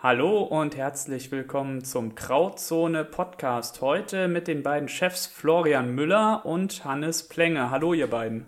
Hallo und herzlich willkommen zum Krautzone Podcast. Heute mit den beiden Chefs Florian Müller und Hannes Plenge. Hallo, ihr beiden.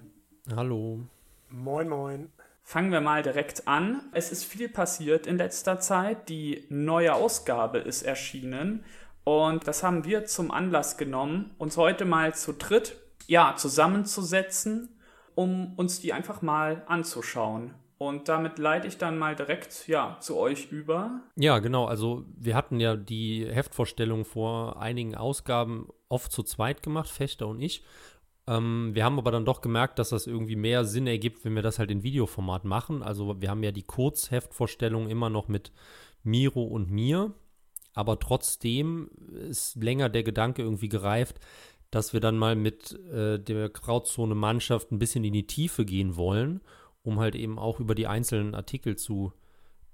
Hallo. Moin, moin. Fangen wir mal direkt an. Es ist viel passiert in letzter Zeit. Die neue Ausgabe ist erschienen und das haben wir zum Anlass genommen, uns heute mal zu dritt ja, zusammenzusetzen, um uns die einfach mal anzuschauen. Und damit leite ich dann mal direkt ja zu euch über. Ja, genau. Also wir hatten ja die Heftvorstellung vor einigen Ausgaben oft zu zweit gemacht, Fechter und ich. Ähm, wir haben aber dann doch gemerkt, dass das irgendwie mehr Sinn ergibt, wenn wir das halt in Videoformat machen. Also wir haben ja die Kurzheftvorstellung immer noch mit Miro und mir. Aber trotzdem ist länger der Gedanke irgendwie gereift, dass wir dann mal mit äh, der Grauzone-Mannschaft ein bisschen in die Tiefe gehen wollen um halt eben auch über die einzelnen Artikel zu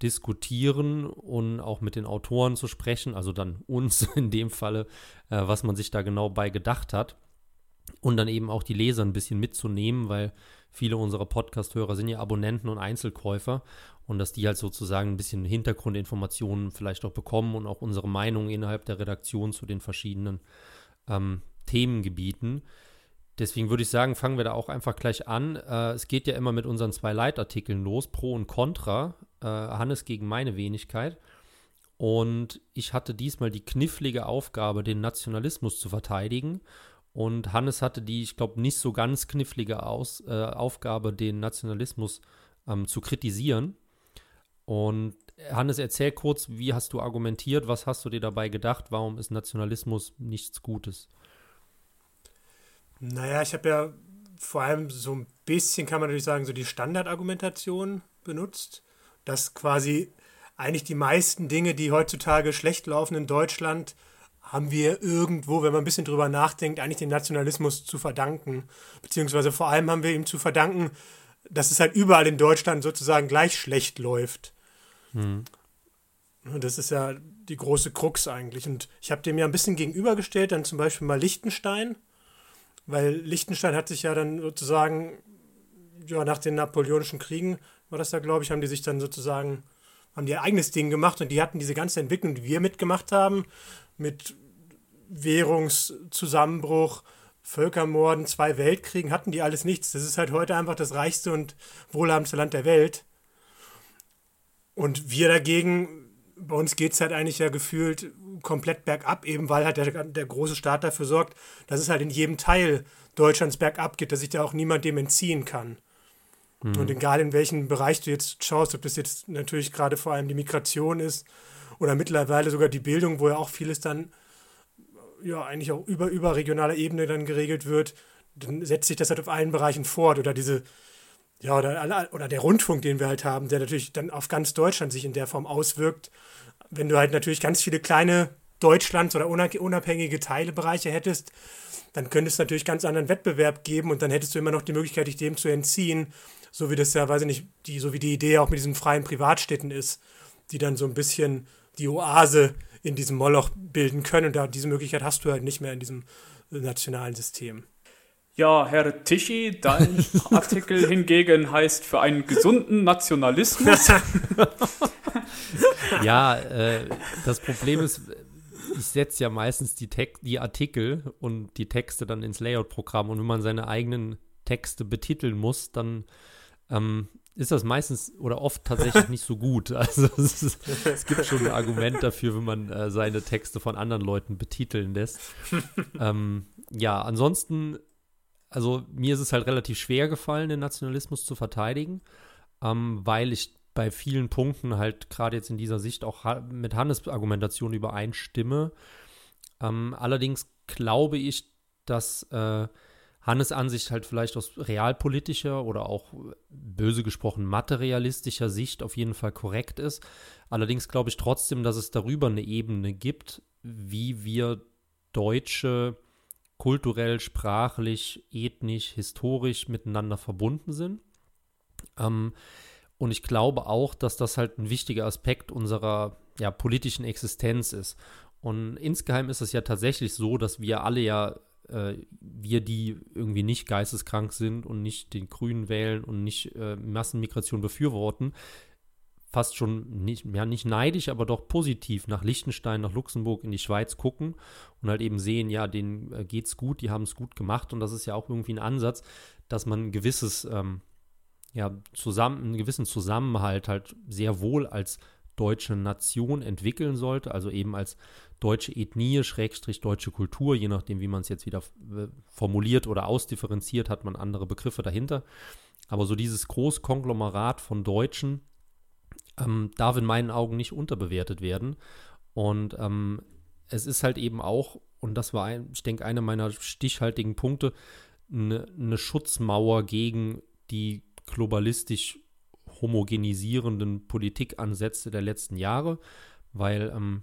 diskutieren und auch mit den Autoren zu sprechen, also dann uns in dem Falle, äh, was man sich da genau bei gedacht hat. Und dann eben auch die Leser ein bisschen mitzunehmen, weil viele unserer Podcast-Hörer sind ja Abonnenten und Einzelkäufer und dass die halt sozusagen ein bisschen Hintergrundinformationen vielleicht auch bekommen und auch unsere Meinung innerhalb der Redaktion zu den verschiedenen ähm, Themengebieten. Deswegen würde ich sagen, fangen wir da auch einfach gleich an. Äh, es geht ja immer mit unseren zwei Leitartikeln los, Pro und Contra. Äh, Hannes gegen meine Wenigkeit. Und ich hatte diesmal die knifflige Aufgabe, den Nationalismus zu verteidigen. Und Hannes hatte die, ich glaube, nicht so ganz knifflige Aus, äh, Aufgabe, den Nationalismus ähm, zu kritisieren. Und Hannes, erzähl kurz, wie hast du argumentiert, was hast du dir dabei gedacht, warum ist Nationalismus nichts Gutes? Naja, ich habe ja vor allem so ein bisschen, kann man natürlich sagen, so die Standardargumentation benutzt, dass quasi eigentlich die meisten Dinge, die heutzutage schlecht laufen in Deutschland, haben wir irgendwo, wenn man ein bisschen drüber nachdenkt, eigentlich dem Nationalismus zu verdanken. Beziehungsweise vor allem haben wir ihm zu verdanken, dass es halt überall in Deutschland sozusagen gleich schlecht läuft. Hm. Das ist ja die große Krux eigentlich. Und ich habe dem ja ein bisschen gegenübergestellt, dann zum Beispiel mal Liechtenstein weil Liechtenstein hat sich ja dann sozusagen, ja, nach den Napoleonischen Kriegen, war das da, glaube ich, haben die sich dann sozusagen, haben die ihr eigenes Ding gemacht und die hatten diese ganze Entwicklung, die wir mitgemacht haben, mit Währungszusammenbruch, Völkermorden, zwei Weltkriegen, hatten die alles nichts. Das ist halt heute einfach das reichste und wohlhabendste Land der Welt. Und wir dagegen bei uns geht es halt eigentlich ja gefühlt komplett bergab, eben weil halt der, der große Staat dafür sorgt, dass es halt in jedem Teil Deutschlands bergab geht, dass sich da auch niemand dem entziehen kann. Mhm. Und egal in welchem Bereich du jetzt schaust, ob das jetzt natürlich gerade vor allem die Migration ist oder mittlerweile sogar die Bildung, wo ja auch vieles dann ja eigentlich auch über überregionaler Ebene dann geregelt wird, dann setzt sich das halt auf allen Bereichen fort oder diese ja, oder, oder der Rundfunk, den wir halt haben, der natürlich dann auf ganz Deutschland sich in der Form auswirkt. Wenn du halt natürlich ganz viele kleine Deutschlands- oder unabhängige Teilebereiche hättest, dann könnte es natürlich ganz anderen Wettbewerb geben und dann hättest du immer noch die Möglichkeit, dich dem zu entziehen, so wie das ja, weiß ich nicht, die, so wie die Idee auch mit diesen freien Privatstädten ist, die dann so ein bisschen die Oase in diesem Moloch bilden können. Und da, diese Möglichkeit hast du halt nicht mehr in diesem nationalen System. Ja, Herr Tichy, dein Artikel hingegen heißt für einen gesunden Nationalismus. ja, äh, das Problem ist, ich setze ja meistens die, die Artikel und die Texte dann ins Layout-Programm und wenn man seine eigenen Texte betiteln muss, dann ähm, ist das meistens oder oft tatsächlich nicht so gut. Also es, ist, es gibt schon ein Argument dafür, wenn man äh, seine Texte von anderen Leuten betiteln lässt. ähm, ja, ansonsten also mir ist es halt relativ schwer gefallen, den Nationalismus zu verteidigen, ähm, weil ich bei vielen Punkten halt gerade jetzt in dieser Sicht auch mit Hannes Argumentation übereinstimme. Ähm, allerdings glaube ich, dass äh, Hannes Ansicht halt vielleicht aus realpolitischer oder auch böse gesprochen materialistischer Sicht auf jeden Fall korrekt ist. Allerdings glaube ich trotzdem, dass es darüber eine Ebene gibt, wie wir Deutsche kulturell, sprachlich, ethnisch, historisch miteinander verbunden sind. Ähm, und ich glaube auch, dass das halt ein wichtiger Aspekt unserer ja, politischen Existenz ist. Und insgeheim ist es ja tatsächlich so, dass wir alle ja, äh, wir, die irgendwie nicht geisteskrank sind und nicht den Grünen wählen und nicht äh, Massenmigration befürworten, fast schon nicht, ja, nicht neidisch, aber doch positiv nach Liechtenstein, nach Luxemburg, in die Schweiz gucken und halt eben sehen, ja, denen äh, geht's gut, die haben es gut gemacht und das ist ja auch irgendwie ein Ansatz, dass man ein gewisses, ähm, ja, zusammen, einen gewissen Zusammenhalt halt sehr wohl als deutsche Nation entwickeln sollte, also eben als deutsche Ethnie, Schrägstrich deutsche Kultur, je nachdem, wie man es jetzt wieder äh, formuliert oder ausdifferenziert, hat man andere Begriffe dahinter. Aber so dieses Großkonglomerat von Deutschen ähm, darf in meinen Augen nicht unterbewertet werden. Und ähm, es ist halt eben auch, und das war, ein, ich denke, einer meiner stichhaltigen Punkte, eine, eine Schutzmauer gegen die globalistisch homogenisierenden Politikansätze der letzten Jahre, weil ähm,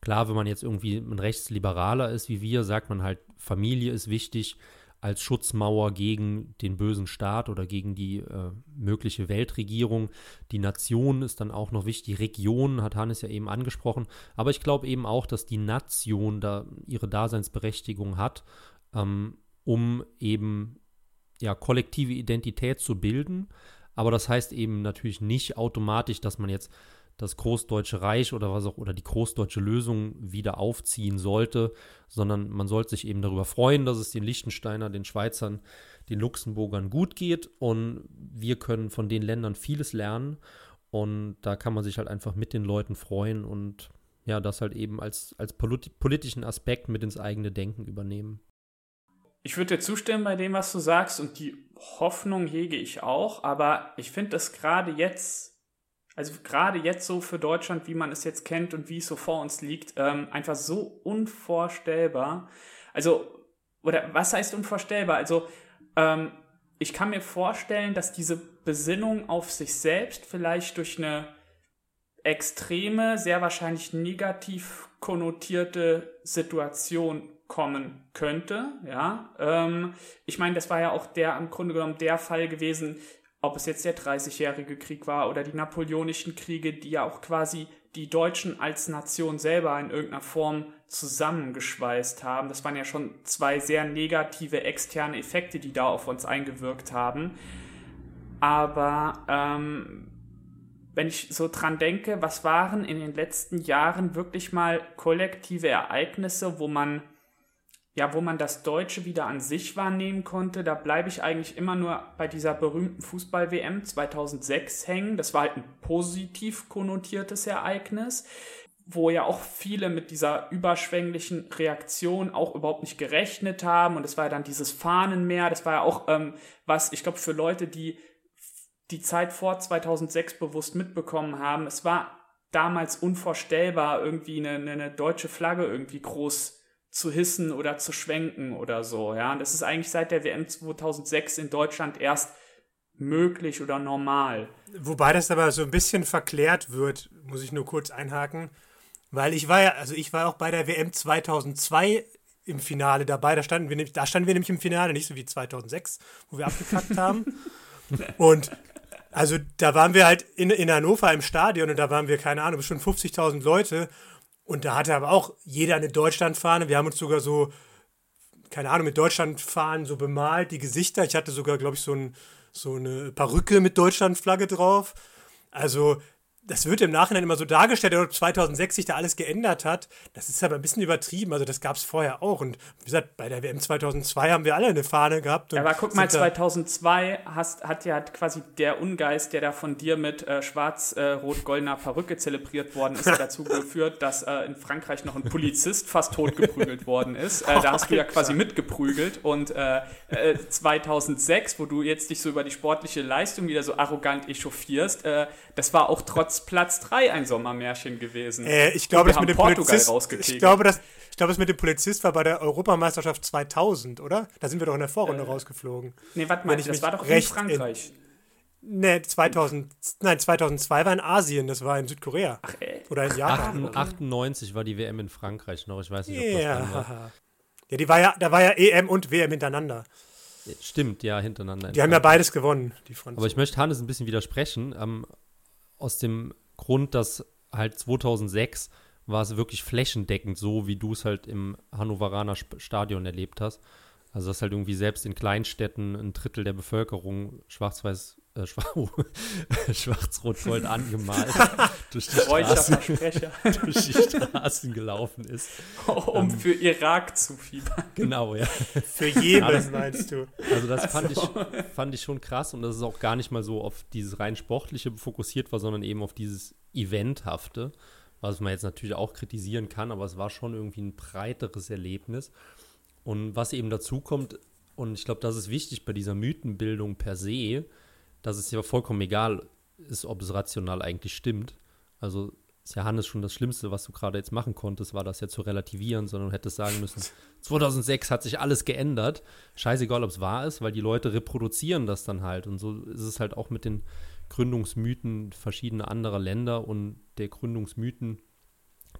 klar, wenn man jetzt irgendwie ein Rechtsliberaler ist wie wir, sagt man halt, Familie ist wichtig als Schutzmauer gegen den bösen Staat oder gegen die äh, mögliche Weltregierung. Die Nation ist dann auch noch wichtig. Region hat Hannes ja eben angesprochen. Aber ich glaube eben auch, dass die Nation da ihre Daseinsberechtigung hat, ähm, um eben ja, kollektive Identität zu bilden. Aber das heißt eben natürlich nicht automatisch, dass man jetzt das Großdeutsche Reich oder was auch oder die Großdeutsche Lösung wieder aufziehen sollte, sondern man sollte sich eben darüber freuen, dass es den Liechtensteiner, den Schweizern, den Luxemburgern gut geht. Und wir können von den Ländern vieles lernen. Und da kann man sich halt einfach mit den Leuten freuen und ja, das halt eben als, als politischen Aspekt mit ins eigene Denken übernehmen. Ich würde dir zustimmen bei dem, was du sagst und die Hoffnung hege ich auch, aber ich finde das gerade jetzt, also gerade jetzt so für Deutschland, wie man es jetzt kennt und wie es so vor uns liegt, ähm, einfach so unvorstellbar. Also, oder was heißt unvorstellbar? Also, ähm, ich kann mir vorstellen, dass diese Besinnung auf sich selbst vielleicht durch eine extreme, sehr wahrscheinlich negativ konnotierte Situation kommen könnte. Ja, ähm, ich meine, das war ja auch der im Grunde genommen der Fall gewesen, ob es jetzt der 30-jährige Krieg war oder die napoleonischen Kriege, die ja auch quasi die Deutschen als Nation selber in irgendeiner Form zusammengeschweißt haben. Das waren ja schon zwei sehr negative externe Effekte, die da auf uns eingewirkt haben. Aber ähm, wenn ich so dran denke, was waren in den letzten Jahren wirklich mal kollektive Ereignisse, wo man ja, wo man das Deutsche wieder an sich wahrnehmen konnte, da bleibe ich eigentlich immer nur bei dieser berühmten Fußball-WM 2006 hängen. Das war halt ein positiv konnotiertes Ereignis, wo ja auch viele mit dieser überschwänglichen Reaktion auch überhaupt nicht gerechnet haben. Und es war ja dann dieses Fahnenmeer, das war ja auch ähm, was, ich glaube, für Leute, die die Zeit vor 2006 bewusst mitbekommen haben, es war damals unvorstellbar, irgendwie eine, eine deutsche Flagge irgendwie groß zu hissen oder zu schwenken oder so. Ja, und das ist eigentlich seit der WM 2006 in Deutschland erst möglich oder normal. Wobei das aber so ein bisschen verklärt wird, muss ich nur kurz einhaken, weil ich war ja, also ich war auch bei der WM 2002 im Finale dabei. Da standen wir nämlich, da standen wir nämlich im Finale, nicht so wie 2006, wo wir abgekackt haben. Und also da waren wir halt in, in Hannover im Stadion und da waren wir, keine Ahnung, bestimmt 50.000 Leute und da hatte aber auch jeder eine Deutschlandfahne. Wir haben uns sogar so, keine Ahnung, mit Deutschlandfahnen so bemalt, die Gesichter. Ich hatte sogar, glaube ich, so, ein, so eine Perücke mit Deutschlandflagge drauf. Also das wird im Nachhinein immer so dargestellt, ob 2006 sich da alles geändert hat. Das ist aber ein bisschen übertrieben. Also das gab es vorher auch. Und wie gesagt, bei der WM 2002 haben wir alle eine Fahne gehabt. aber guck mal, 2002 hast, hat ja quasi der Ungeist, der da von dir mit äh, schwarz-rot-goldener äh, Perücke zelebriert worden ist, dazu geführt, dass äh, in Frankreich noch ein Polizist fast totgeprügelt worden ist. Äh, da hast du ja quasi mitgeprügelt. Und 2006, äh, äh, wo du jetzt dich so über die sportliche Leistung wieder so arrogant echauffierst, das war auch trotz Platz 3 ein Sommermärchen gewesen. Äh, ich glaube, das mit dem Polizist, ich glaube, das, ich glaube, das mit dem Polizist war bei der Europameisterschaft 2000, oder? Da sind wir doch in der Vorrunde äh, rausgeflogen. Nee, warte mal, das war doch in Frankreich. In, nee, 2000, nein, 2002 war in Asien, das war in Südkorea. Ach, ey. Oder in Japan. 98, 98 war die WM in Frankreich noch. Ich weiß nicht, ob das dann war. Ja. die war ja, da war ja EM und WM hintereinander. Stimmt, ja, hintereinander. Die haben ja beides gewonnen, die Franzosen. Aber ich möchte Hannes ein bisschen widersprechen. Ähm, aus dem Grund, dass halt 2006 war es wirklich flächendeckend so, wie du es halt im Hannoveraner Stadion erlebt hast. Also dass halt irgendwie selbst in Kleinstädten ein Drittel der Bevölkerung schwarz-weiß, äh, schwa- schwarz-rot-gold angemalt durch die, Straßen, durch die Straßen gelaufen ist. um für Irak zu fiebern. Genau, ja. Für Jemen, meinst du? Also das fand, ich, fand ich schon krass und das ist auch gar nicht mal so auf dieses rein Sportliche fokussiert war, sondern eben auf dieses Eventhafte, was man jetzt natürlich auch kritisieren kann, aber es war schon irgendwie ein breiteres Erlebnis. Und was eben dazu kommt, und ich glaube, das ist wichtig bei dieser Mythenbildung per se, dass es ja vollkommen egal ist, ob es rational eigentlich stimmt. Also ist ja Hannes schon das Schlimmste, was du gerade jetzt machen konntest, war das ja zu relativieren, sondern du hättest sagen müssen, 2006 hat sich alles geändert. Scheißegal, ob es wahr ist, weil die Leute reproduzieren das dann halt. Und so ist es halt auch mit den Gründungsmythen verschiedener anderer Länder und der Gründungsmythen,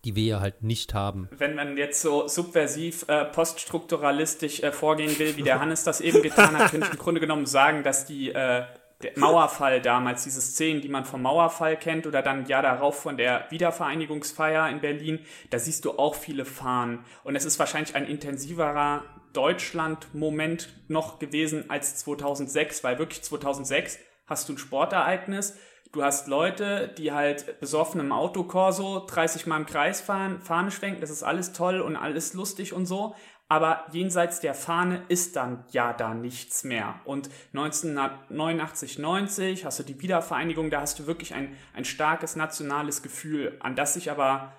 die wir ja halt nicht haben. Wenn man jetzt so subversiv, äh, poststrukturalistisch äh, vorgehen will, wie der Hannes das eben getan hat, könnte ich im Grunde genommen sagen, dass die äh, der Mauerfall damals, diese Szenen, die man vom Mauerfall kennt oder dann Jahr darauf von der Wiedervereinigungsfeier in Berlin, da siehst du auch viele Fahnen. Und es ist wahrscheinlich ein intensiverer Deutschland-Moment noch gewesen als 2006, weil wirklich 2006 hast du ein Sportereignis, du hast Leute, die halt besoffen im Autokorso 30 Mal im Kreis fahren, Fahne schwenken, das ist alles toll und alles lustig und so, aber jenseits der Fahne ist dann ja da nichts mehr. Und 1989, 90 hast du die Wiedervereinigung, da hast du wirklich ein, ein starkes nationales Gefühl, an das sich aber,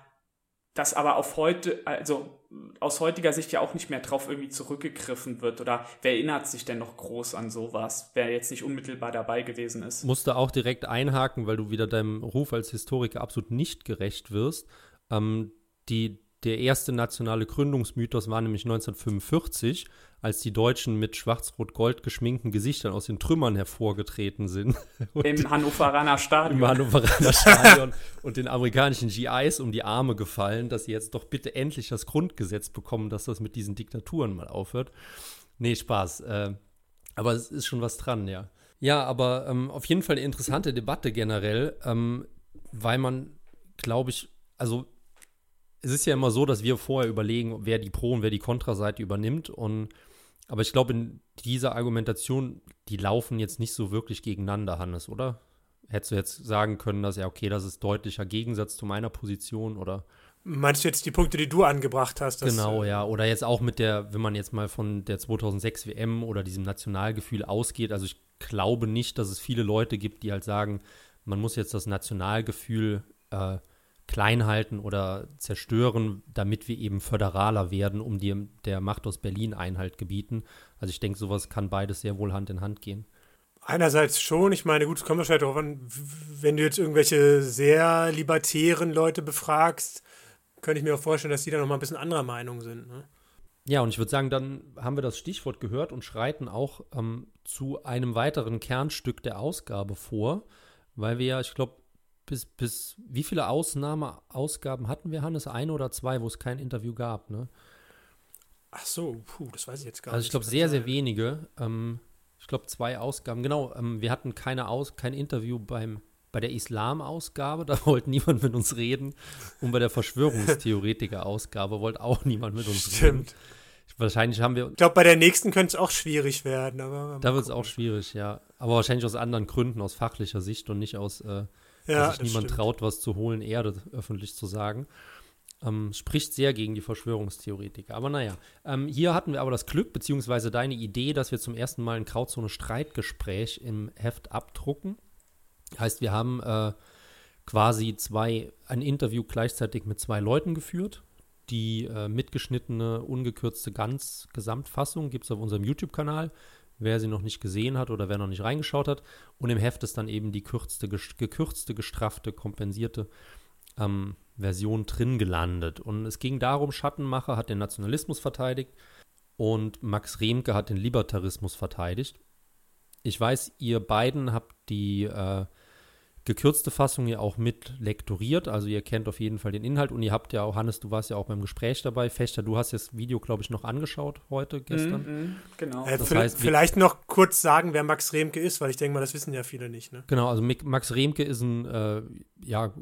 das aber auf heute, also aus heutiger Sicht ja auch nicht mehr drauf irgendwie zurückgegriffen wird. Oder wer erinnert sich denn noch groß an sowas, wer jetzt nicht unmittelbar dabei gewesen ist? Musste auch direkt einhaken, weil du wieder deinem Ruf als Historiker absolut nicht gerecht wirst. Ähm, die, der erste nationale Gründungsmythos war nämlich 1945, als die Deutschen mit schwarz-rot-gold geschminkten Gesichtern aus den Trümmern hervorgetreten sind. Und Im Hannoveraner Stadion. im Hannoveraner Stadion und den amerikanischen GIs um die Arme gefallen, dass sie jetzt doch bitte endlich das Grundgesetz bekommen, dass das mit diesen Diktaturen mal aufhört. Nee, Spaß. Äh, aber es ist schon was dran, ja. Ja, aber ähm, auf jeden Fall eine interessante Debatte generell, ähm, weil man, glaube ich, also es ist ja immer so, dass wir vorher überlegen, wer die Pro- und wer die Kontraseite übernimmt. Und aber ich glaube, in dieser Argumentation, die laufen jetzt nicht so wirklich gegeneinander, Hannes, oder? Hättest du jetzt sagen können, dass ja, okay, das ist deutlicher Gegensatz zu meiner Position oder? Meinst du jetzt die Punkte, die du angebracht hast? genau, äh, ja. Oder jetzt auch mit der, wenn man jetzt mal von der 2006 WM oder diesem Nationalgefühl ausgeht. Also ich glaube nicht, dass es viele Leute gibt, die halt sagen, man muss jetzt das Nationalgefühl äh, klein halten oder zerstören, damit wir eben föderaler werden, um die, der Macht aus Berlin Einhalt gebieten. Also ich denke, sowas kann beides sehr wohl Hand in Hand gehen. Einerseits schon, ich meine, gut, es kommt wahrscheinlich darauf an, wenn du jetzt irgendwelche sehr libertären Leute befragst, könnte ich mir auch vorstellen, dass die da nochmal ein bisschen anderer Meinung sind. Ne? Ja, und ich würde sagen, dann haben wir das Stichwort gehört und schreiten auch ähm, zu einem weiteren Kernstück der Ausgabe vor, weil wir ja, ich glaube, bis, bis wie viele Ausnahmeausgaben hatten wir, Hannes? Eine oder zwei, wo es kein Interview gab, ne? Ach so, puh, das weiß ich jetzt gar Also nicht. ich glaube sehr, sehr wenige. Ähm, ich glaube zwei Ausgaben. Genau, ähm, wir hatten keine Aus kein Interview beim bei der Islam-Ausgabe, da wollte niemand mit uns reden. Und bei der Verschwörungstheoretiker-Ausgabe wollte auch niemand mit uns reden. Stimmt. Wahrscheinlich haben wir Ich glaube, bei der nächsten könnte es auch schwierig werden. Aber Da wird es auch schwierig, ja. Aber wahrscheinlich aus anderen Gründen, aus fachlicher Sicht und nicht aus, äh, ja, dass sich niemand stimmt. traut, was zu holen, Erde öffentlich zu sagen. Ähm, spricht sehr gegen die Verschwörungstheoretiker. Aber naja, ähm, hier hatten wir aber das Glück, beziehungsweise deine Idee, dass wir zum ersten Mal ein Grauzone-Streitgespräch im Heft abdrucken. Heißt, wir haben äh, quasi zwei, ein Interview gleichzeitig mit zwei Leuten geführt. Die äh, mitgeschnittene, ungekürzte ganz Gesamtfassung gibt es auf unserem YouTube-Kanal. Wer sie noch nicht gesehen hat oder wer noch nicht reingeschaut hat. Und im Heft ist dann eben die kürzte, gekürzte, gestraffte, kompensierte ähm, Version drin gelandet. Und es ging darum, Schattenmacher hat den Nationalismus verteidigt und Max Remke hat den Libertarismus verteidigt. Ich weiß, ihr beiden habt die, äh, gekürzte Fassung ja auch mit lektoriert. Also ihr kennt auf jeden Fall den Inhalt und ihr habt ja auch, Hannes, du warst ja auch beim Gespräch dabei. Fechter, du hast das Video, glaube ich, noch angeschaut heute, gestern. Mm, mm, genau. Äh, das heißt, vielleicht noch kurz sagen, wer Max Remke ist, weil ich denke mal, das wissen ja viele nicht. Ne? Genau, also Max Remke ist ein äh, ja,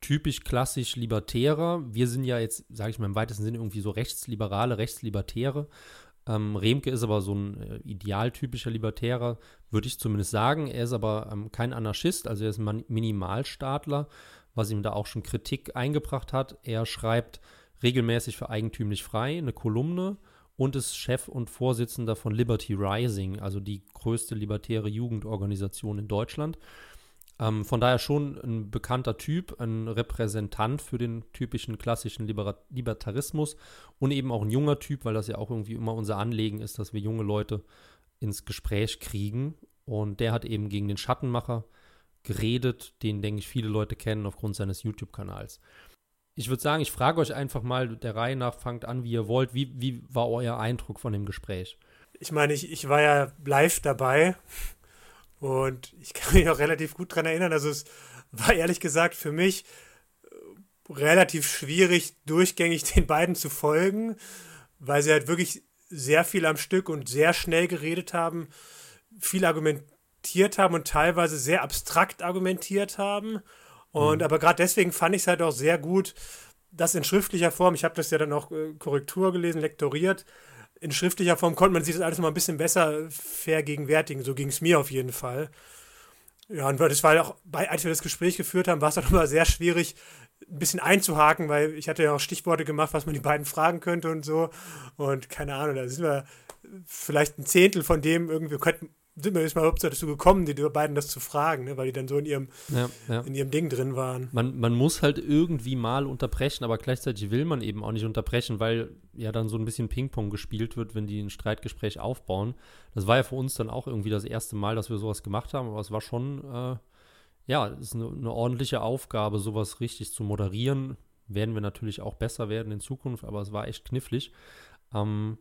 typisch klassisch Libertärer. Wir sind ja jetzt, sage ich mal im weitesten Sinne, irgendwie so Rechtsliberale, Rechtslibertäre. Ähm, Remke ist aber so ein äh, idealtypischer Libertärer, würde ich zumindest sagen. Er ist aber ähm, kein Anarchist, also er ist ein Minimalstaatler, was ihm da auch schon Kritik eingebracht hat. Er schreibt regelmäßig für Eigentümlich Frei eine Kolumne und ist Chef und Vorsitzender von Liberty Rising, also die größte libertäre Jugendorganisation in Deutschland. Ähm, von daher schon ein bekannter Typ, ein Repräsentant für den typischen klassischen Liber Libertarismus und eben auch ein junger Typ, weil das ja auch irgendwie immer unser Anliegen ist, dass wir junge Leute ins Gespräch kriegen. Und der hat eben gegen den Schattenmacher geredet, den, denke ich, viele Leute kennen aufgrund seines YouTube-Kanals. Ich würde sagen, ich frage euch einfach mal der Reihe nach, fangt an, wie ihr wollt. Wie, wie war euer Eindruck von dem Gespräch? Ich meine, ich, ich war ja live dabei und ich kann mich auch relativ gut daran erinnern. Also es war ehrlich gesagt für mich äh, relativ schwierig, durchgängig den beiden zu folgen, weil sie halt wirklich sehr viel am Stück und sehr schnell geredet haben, viel argumentiert haben und teilweise sehr abstrakt argumentiert haben. Und mhm. aber gerade deswegen fand ich es halt auch sehr gut, dass in schriftlicher Form, ich habe das ja dann auch äh, Korrektur gelesen, lektoriert, in schriftlicher Form konnte man sich das alles mal ein bisschen besser vergegenwärtigen. So ging es mir auf jeden Fall. Ja, und das war auch, als wir das Gespräch geführt haben, war es auch immer sehr schwierig, ein bisschen einzuhaken, weil ich hatte ja auch Stichworte gemacht, was man die beiden fragen könnte und so. Und keine Ahnung, da sind wir vielleicht ein Zehntel von dem irgendwie, könnten, sind wir jetzt mal überhaupt dazu gekommen, die beiden das zu fragen, ne? weil die dann so in ihrem, ja, ja. in ihrem Ding drin waren. Man, man muss halt irgendwie mal unterbrechen, aber gleichzeitig will man eben auch nicht unterbrechen, weil ja dann so ein bisschen Ping-Pong gespielt wird, wenn die ein Streitgespräch aufbauen. Das war ja für uns dann auch irgendwie das erste Mal, dass wir sowas gemacht haben, aber es war schon, äh, ja, es ist eine, eine ordentliche Aufgabe, sowas richtig zu moderieren. Werden wir natürlich auch besser werden in Zukunft, aber es war echt knifflig. Ähm,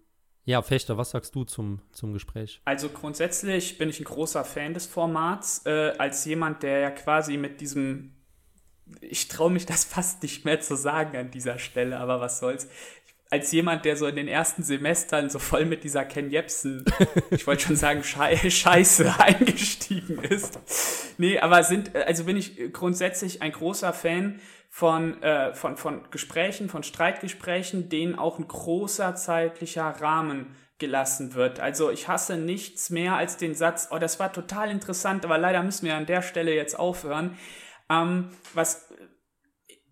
ja, Fechter, was sagst du zum, zum Gespräch? Also grundsätzlich bin ich ein großer Fan des Formats, äh, als jemand, der ja quasi mit diesem, ich traue mich das fast nicht mehr zu sagen an dieser Stelle, aber was soll's, als jemand, der so in den ersten Semestern so voll mit dieser Ken Jebsen, ich wollte schon sagen, Schei Scheiße eingestiegen ist. Nee, aber sind, also bin ich grundsätzlich ein großer Fan von, äh, von, von Gesprächen, von Streitgesprächen, denen auch ein großer zeitlicher Rahmen gelassen wird. Also ich hasse nichts mehr als den Satz, oh, das war total interessant, aber leider müssen wir an der Stelle jetzt aufhören. Ähm, was,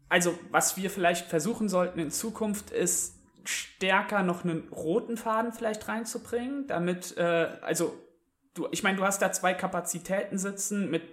also was wir vielleicht versuchen sollten in Zukunft ist, stärker noch einen roten Faden vielleicht reinzubringen, damit, äh, also du, ich meine, du hast da zwei Kapazitäten sitzen, mit,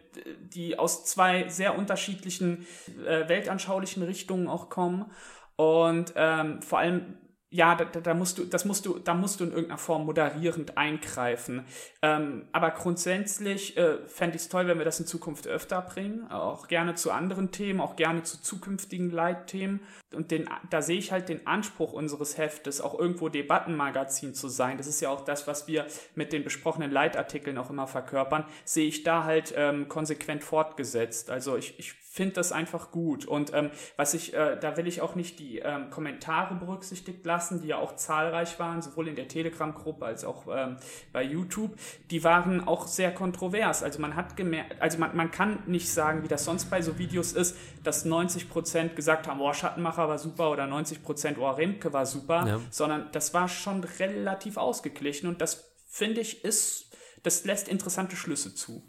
die aus zwei sehr unterschiedlichen äh, weltanschaulichen Richtungen auch kommen. Und ähm, vor allem ja, da, da, musst du, das musst du, da musst du in irgendeiner Form moderierend eingreifen. Ähm, aber grundsätzlich äh, fände ich es toll, wenn wir das in Zukunft öfter bringen, auch gerne zu anderen Themen, auch gerne zu zukünftigen Leitthemen. Und den, da sehe ich halt den Anspruch unseres Heftes, auch irgendwo Debattenmagazin zu sein. Das ist ja auch das, was wir mit den besprochenen Leitartikeln auch immer verkörpern, sehe ich da halt ähm, konsequent fortgesetzt. Also ich, ich finde das einfach gut. Und ähm, was ich, äh, da will ich auch nicht die ähm, Kommentare berücksichtigt lassen, die ja auch zahlreich waren, sowohl in der Telegram-Gruppe als auch ähm, bei YouTube. Die waren auch sehr kontrovers. Also man hat gemerkt, also man, man kann nicht sagen, wie das sonst bei so Videos ist, dass 90 Prozent gesagt haben, oh, Schattenmacher war super oder 90 Prozent, oh, Remke war super, ja. sondern das war schon relativ ausgeglichen und das finde ich ist, das lässt interessante Schlüsse zu.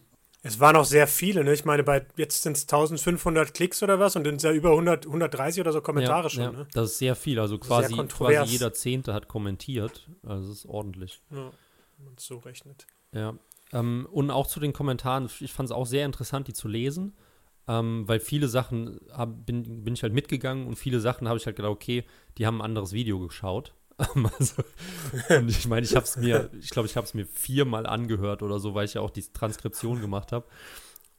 Es waren auch sehr viele, ne? Ich meine, bei jetzt sind es 1500 Klicks oder was und dann sind ja über 100, 130 oder so Kommentare ja, schon, ja. ne? Das ist sehr viel, also quasi, quasi jeder Zehnte hat kommentiert. Also das ist ordentlich. Ja, wenn man es so rechnet. Ja. Ähm, und auch zu den Kommentaren, ich fand es auch sehr interessant, die zu lesen. Ähm, weil viele Sachen hab, bin, bin ich halt mitgegangen und viele Sachen habe ich halt gedacht, okay, die haben ein anderes Video geschaut. Also, und ich meine, ich habe es mir, ich glaube, ich habe es mir viermal angehört oder so, weil ich ja auch die Transkription gemacht habe.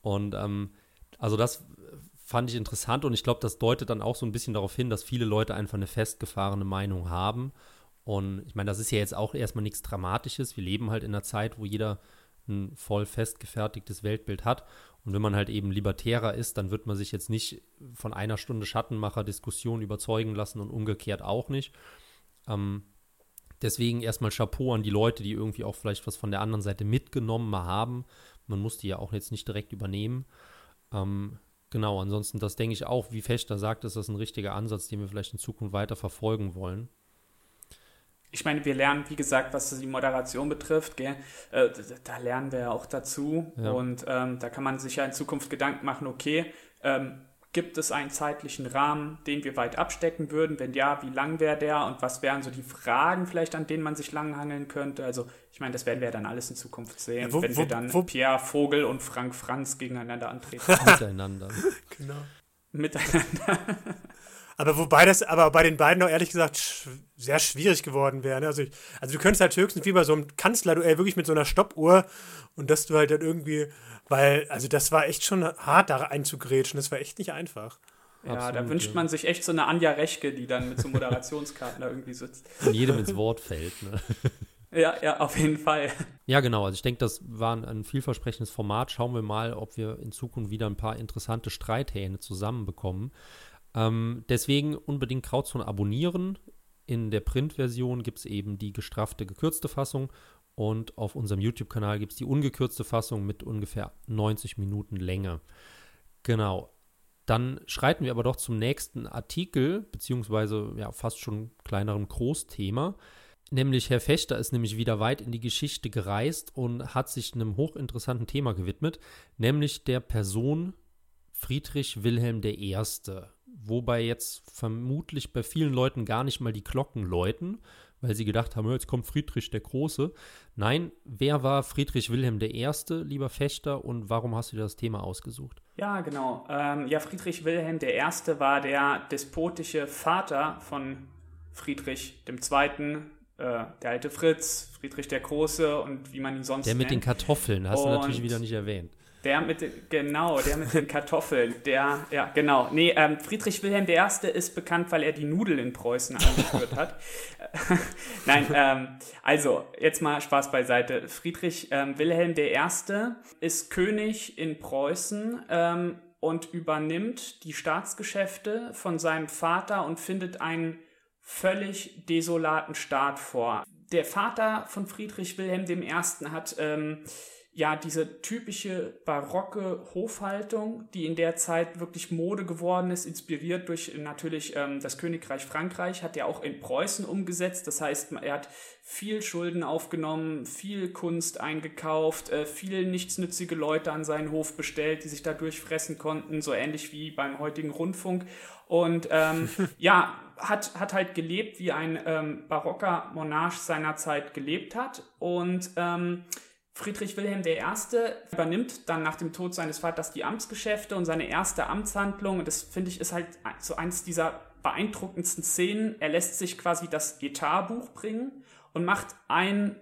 Und ähm, also das fand ich interessant und ich glaube, das deutet dann auch so ein bisschen darauf hin, dass viele Leute einfach eine festgefahrene Meinung haben. Und ich meine, das ist ja jetzt auch erstmal nichts Dramatisches. Wir leben halt in einer Zeit, wo jeder ein voll festgefertigtes Weltbild hat. Und wenn man halt eben libertärer ist, dann wird man sich jetzt nicht von einer Stunde Schattenmacher-Diskussion überzeugen lassen und umgekehrt auch nicht. Ähm, deswegen erstmal Chapeau an die Leute, die irgendwie auch vielleicht was von der anderen Seite mitgenommen haben. Man muss die ja auch jetzt nicht direkt übernehmen. Ähm, genau, ansonsten, das denke ich auch, wie Fechter sagt, ist das ein richtiger Ansatz, den wir vielleicht in Zukunft weiter verfolgen wollen ich meine, wir lernen, wie gesagt, was die Moderation betrifft, gell, äh, da lernen wir ja auch dazu. Ja. Und ähm, da kann man sich ja in Zukunft Gedanken machen, okay, ähm, gibt es einen zeitlichen Rahmen, den wir weit abstecken würden? Wenn ja, wie lang wäre der und was wären so die Fragen vielleicht, an denen man sich langhangeln könnte? Also ich meine, das werden wir dann alles in Zukunft sehen, ja, wo, wenn wo, wir dann wo, Pierre Vogel und Frank Franz gegeneinander antreten. Miteinander. genau. Miteinander. Aber wobei das aber bei den beiden auch ehrlich gesagt sch sehr schwierig geworden wäre. Ne? Also, ich, also du könntest halt höchstens wie bei so einem Kanzlerduell wirklich mit so einer Stoppuhr und dass du halt dann irgendwie, weil, also das war echt schon hart, da einzugrätschen. Das war echt nicht einfach. Ja, Absolut, da wünscht man sich echt so eine Anja Rechke, die dann mit so Moderationskarten da irgendwie sitzt. Und jedem ins Wort fällt, ne? Ja, ja, auf jeden Fall. Ja, genau. Also ich denke, das war ein, ein, vielversprechendes Format. Schauen wir mal, ob wir in Zukunft wieder ein paar interessante Streithähne zusammenbekommen. Ähm, deswegen unbedingt Krautzone abonnieren. In der Printversion gibt es eben die gestraffte, gekürzte Fassung und auf unserem YouTube-Kanal gibt es die ungekürzte Fassung mit ungefähr 90 Minuten Länge. Genau. Dann schreiten wir aber doch zum nächsten Artikel, beziehungsweise ja fast schon kleineren Großthema. Nämlich Herr Fechter ist nämlich wieder weit in die Geschichte gereist und hat sich einem hochinteressanten Thema gewidmet, nämlich der Person Friedrich Wilhelm I wobei jetzt vermutlich bei vielen Leuten gar nicht mal die Glocken läuten, weil sie gedacht haben, jetzt kommt Friedrich der Große. Nein, wer war Friedrich Wilhelm I., lieber Fechter, und warum hast du dir das Thema ausgesucht? Ja, genau. Ähm, ja, Friedrich Wilhelm I. war der despotische Vater von Friedrich II., äh, der alte Fritz, Friedrich der Große und wie man ihn sonst Der mit nennt. den Kartoffeln, hast und du natürlich wieder nicht erwähnt. Der mit den, genau, der mit den Kartoffeln, der, ja, genau. Nee, ähm, Friedrich Wilhelm I. ist bekannt, weil er die Nudeln in Preußen eingeführt hat. Nein, ähm, also, jetzt mal Spaß beiseite. Friedrich ähm, Wilhelm I. ist König in Preußen ähm, und übernimmt die Staatsgeschäfte von seinem Vater und findet einen völlig desolaten Staat vor. Der Vater von Friedrich Wilhelm I. hat ähm, ja, diese typische barocke Hofhaltung, die in der Zeit wirklich Mode geworden ist, inspiriert durch natürlich ähm, das Königreich Frankreich, hat er auch in Preußen umgesetzt. Das heißt, er hat viel Schulden aufgenommen, viel Kunst eingekauft, äh, viel nichtsnützige Leute an seinen Hof bestellt, die sich da durchfressen konnten, so ähnlich wie beim heutigen Rundfunk. Und ähm, ja, hat, hat halt gelebt, wie ein ähm, barocker Monarch seiner Zeit gelebt hat. Und ähm, Friedrich Wilhelm I. übernimmt dann nach dem Tod seines Vaters die Amtsgeschäfte und seine erste Amtshandlung, und das finde ich ist halt so eins dieser beeindruckendsten Szenen, er lässt sich quasi das Etatbuch bringen und macht einen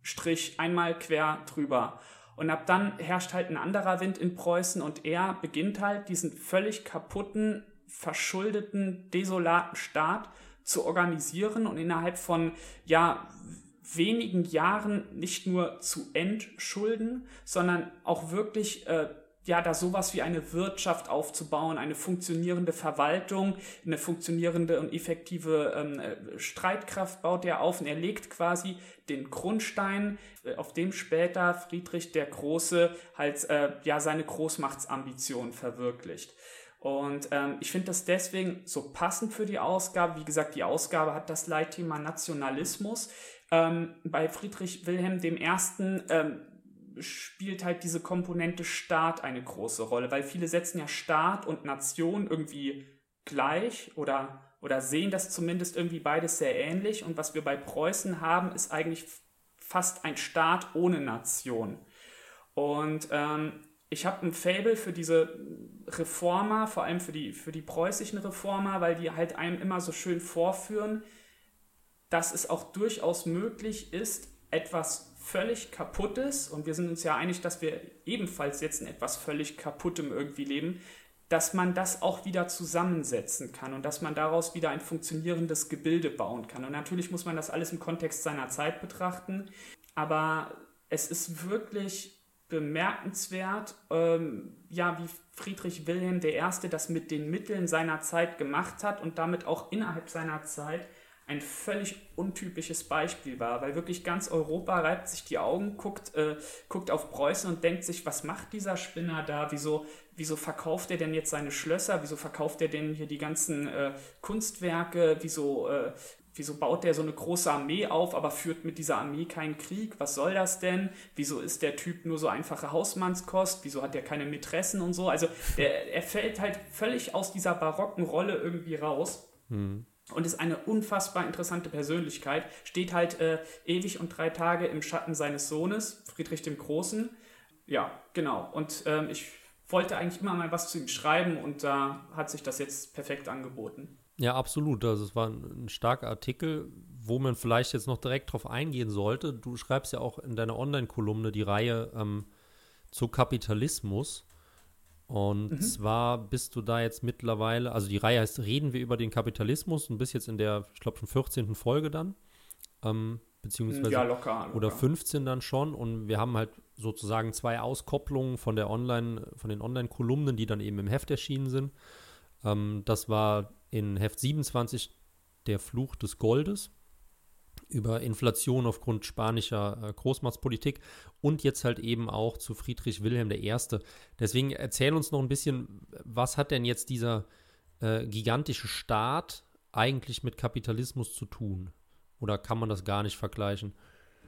Strich einmal quer drüber. Und ab dann herrscht halt ein anderer Wind in Preußen und er beginnt halt diesen völlig kaputten, verschuldeten, desolaten Staat zu organisieren und innerhalb von, ja, wenigen Jahren nicht nur zu entschulden, sondern auch wirklich äh, ja, da sowas wie eine Wirtschaft aufzubauen, eine funktionierende Verwaltung, eine funktionierende und effektive ähm, äh, Streitkraft baut er auf und er legt quasi den Grundstein, äh, auf dem später Friedrich der Große halt äh, ja seine Großmachtsambition verwirklicht. Und ähm, ich finde das deswegen so passend für die Ausgabe. Wie gesagt, die Ausgabe hat das Leitthema Nationalismus. Ähm, bei Friedrich Wilhelm I. Ähm, spielt halt diese Komponente Staat eine große Rolle, weil viele setzen ja Staat und Nation irgendwie gleich oder, oder sehen das zumindest irgendwie beides sehr ähnlich. Und was wir bei Preußen haben, ist eigentlich fast ein Staat ohne Nation. Und ähm, ich habe ein Fable für diese Reformer, vor allem für die, für die preußischen Reformer, weil die halt einem immer so schön vorführen, dass es auch durchaus möglich ist, etwas völlig kaputtes, und wir sind uns ja einig, dass wir ebenfalls jetzt in etwas völlig kaputtem irgendwie leben, dass man das auch wieder zusammensetzen kann und dass man daraus wieder ein funktionierendes Gebilde bauen kann. Und natürlich muss man das alles im Kontext seiner Zeit betrachten, aber es ist wirklich bemerkenswert, ähm, ja, wie Friedrich Wilhelm I. das mit den Mitteln seiner Zeit gemacht hat und damit auch innerhalb seiner Zeit ein völlig untypisches Beispiel war, weil wirklich ganz Europa reibt sich die Augen, guckt, äh, guckt auf Preußen und denkt sich, was macht dieser Spinner da? Wieso, wieso verkauft er denn jetzt seine Schlösser? Wieso verkauft er denn hier die ganzen äh, Kunstwerke? Wieso, äh, wieso baut der so eine große Armee auf, aber führt mit dieser Armee keinen Krieg? Was soll das denn? Wieso ist der Typ nur so einfache Hausmannskost? Wieso hat der keine Mätressen und so? Also der, er fällt halt völlig aus dieser barocken Rolle irgendwie raus. Hm und ist eine unfassbar interessante Persönlichkeit. Steht halt äh, ewig und drei Tage im Schatten seines Sohnes, Friedrich dem Großen. Ja, genau. Und ähm, ich wollte eigentlich immer mal was zu ihm schreiben und da hat sich das jetzt perfekt angeboten. Ja, absolut. Also es war ein, ein starker Artikel, wo man vielleicht jetzt noch direkt drauf eingehen sollte. Du schreibst ja auch in deiner Online-Kolumne die Reihe ähm, zu Kapitalismus. Und mhm. zwar bist du da jetzt mittlerweile, also die Reihe heißt Reden wir über den Kapitalismus und bist jetzt in der, ich glaube, schon 14. Folge dann. Ähm, beziehungsweise ja, locker, locker. oder 15 dann schon und wir haben halt sozusagen zwei Auskopplungen von der Online, von den Online-Kolumnen, die dann eben im Heft erschienen sind. Ähm, das war in Heft 27 der Fluch des Goldes über Inflation aufgrund spanischer äh, Großmachtspolitik und jetzt halt eben auch zu Friedrich Wilhelm I. Deswegen erzähl uns noch ein bisschen, was hat denn jetzt dieser äh, gigantische Staat eigentlich mit Kapitalismus zu tun? Oder kann man das gar nicht vergleichen?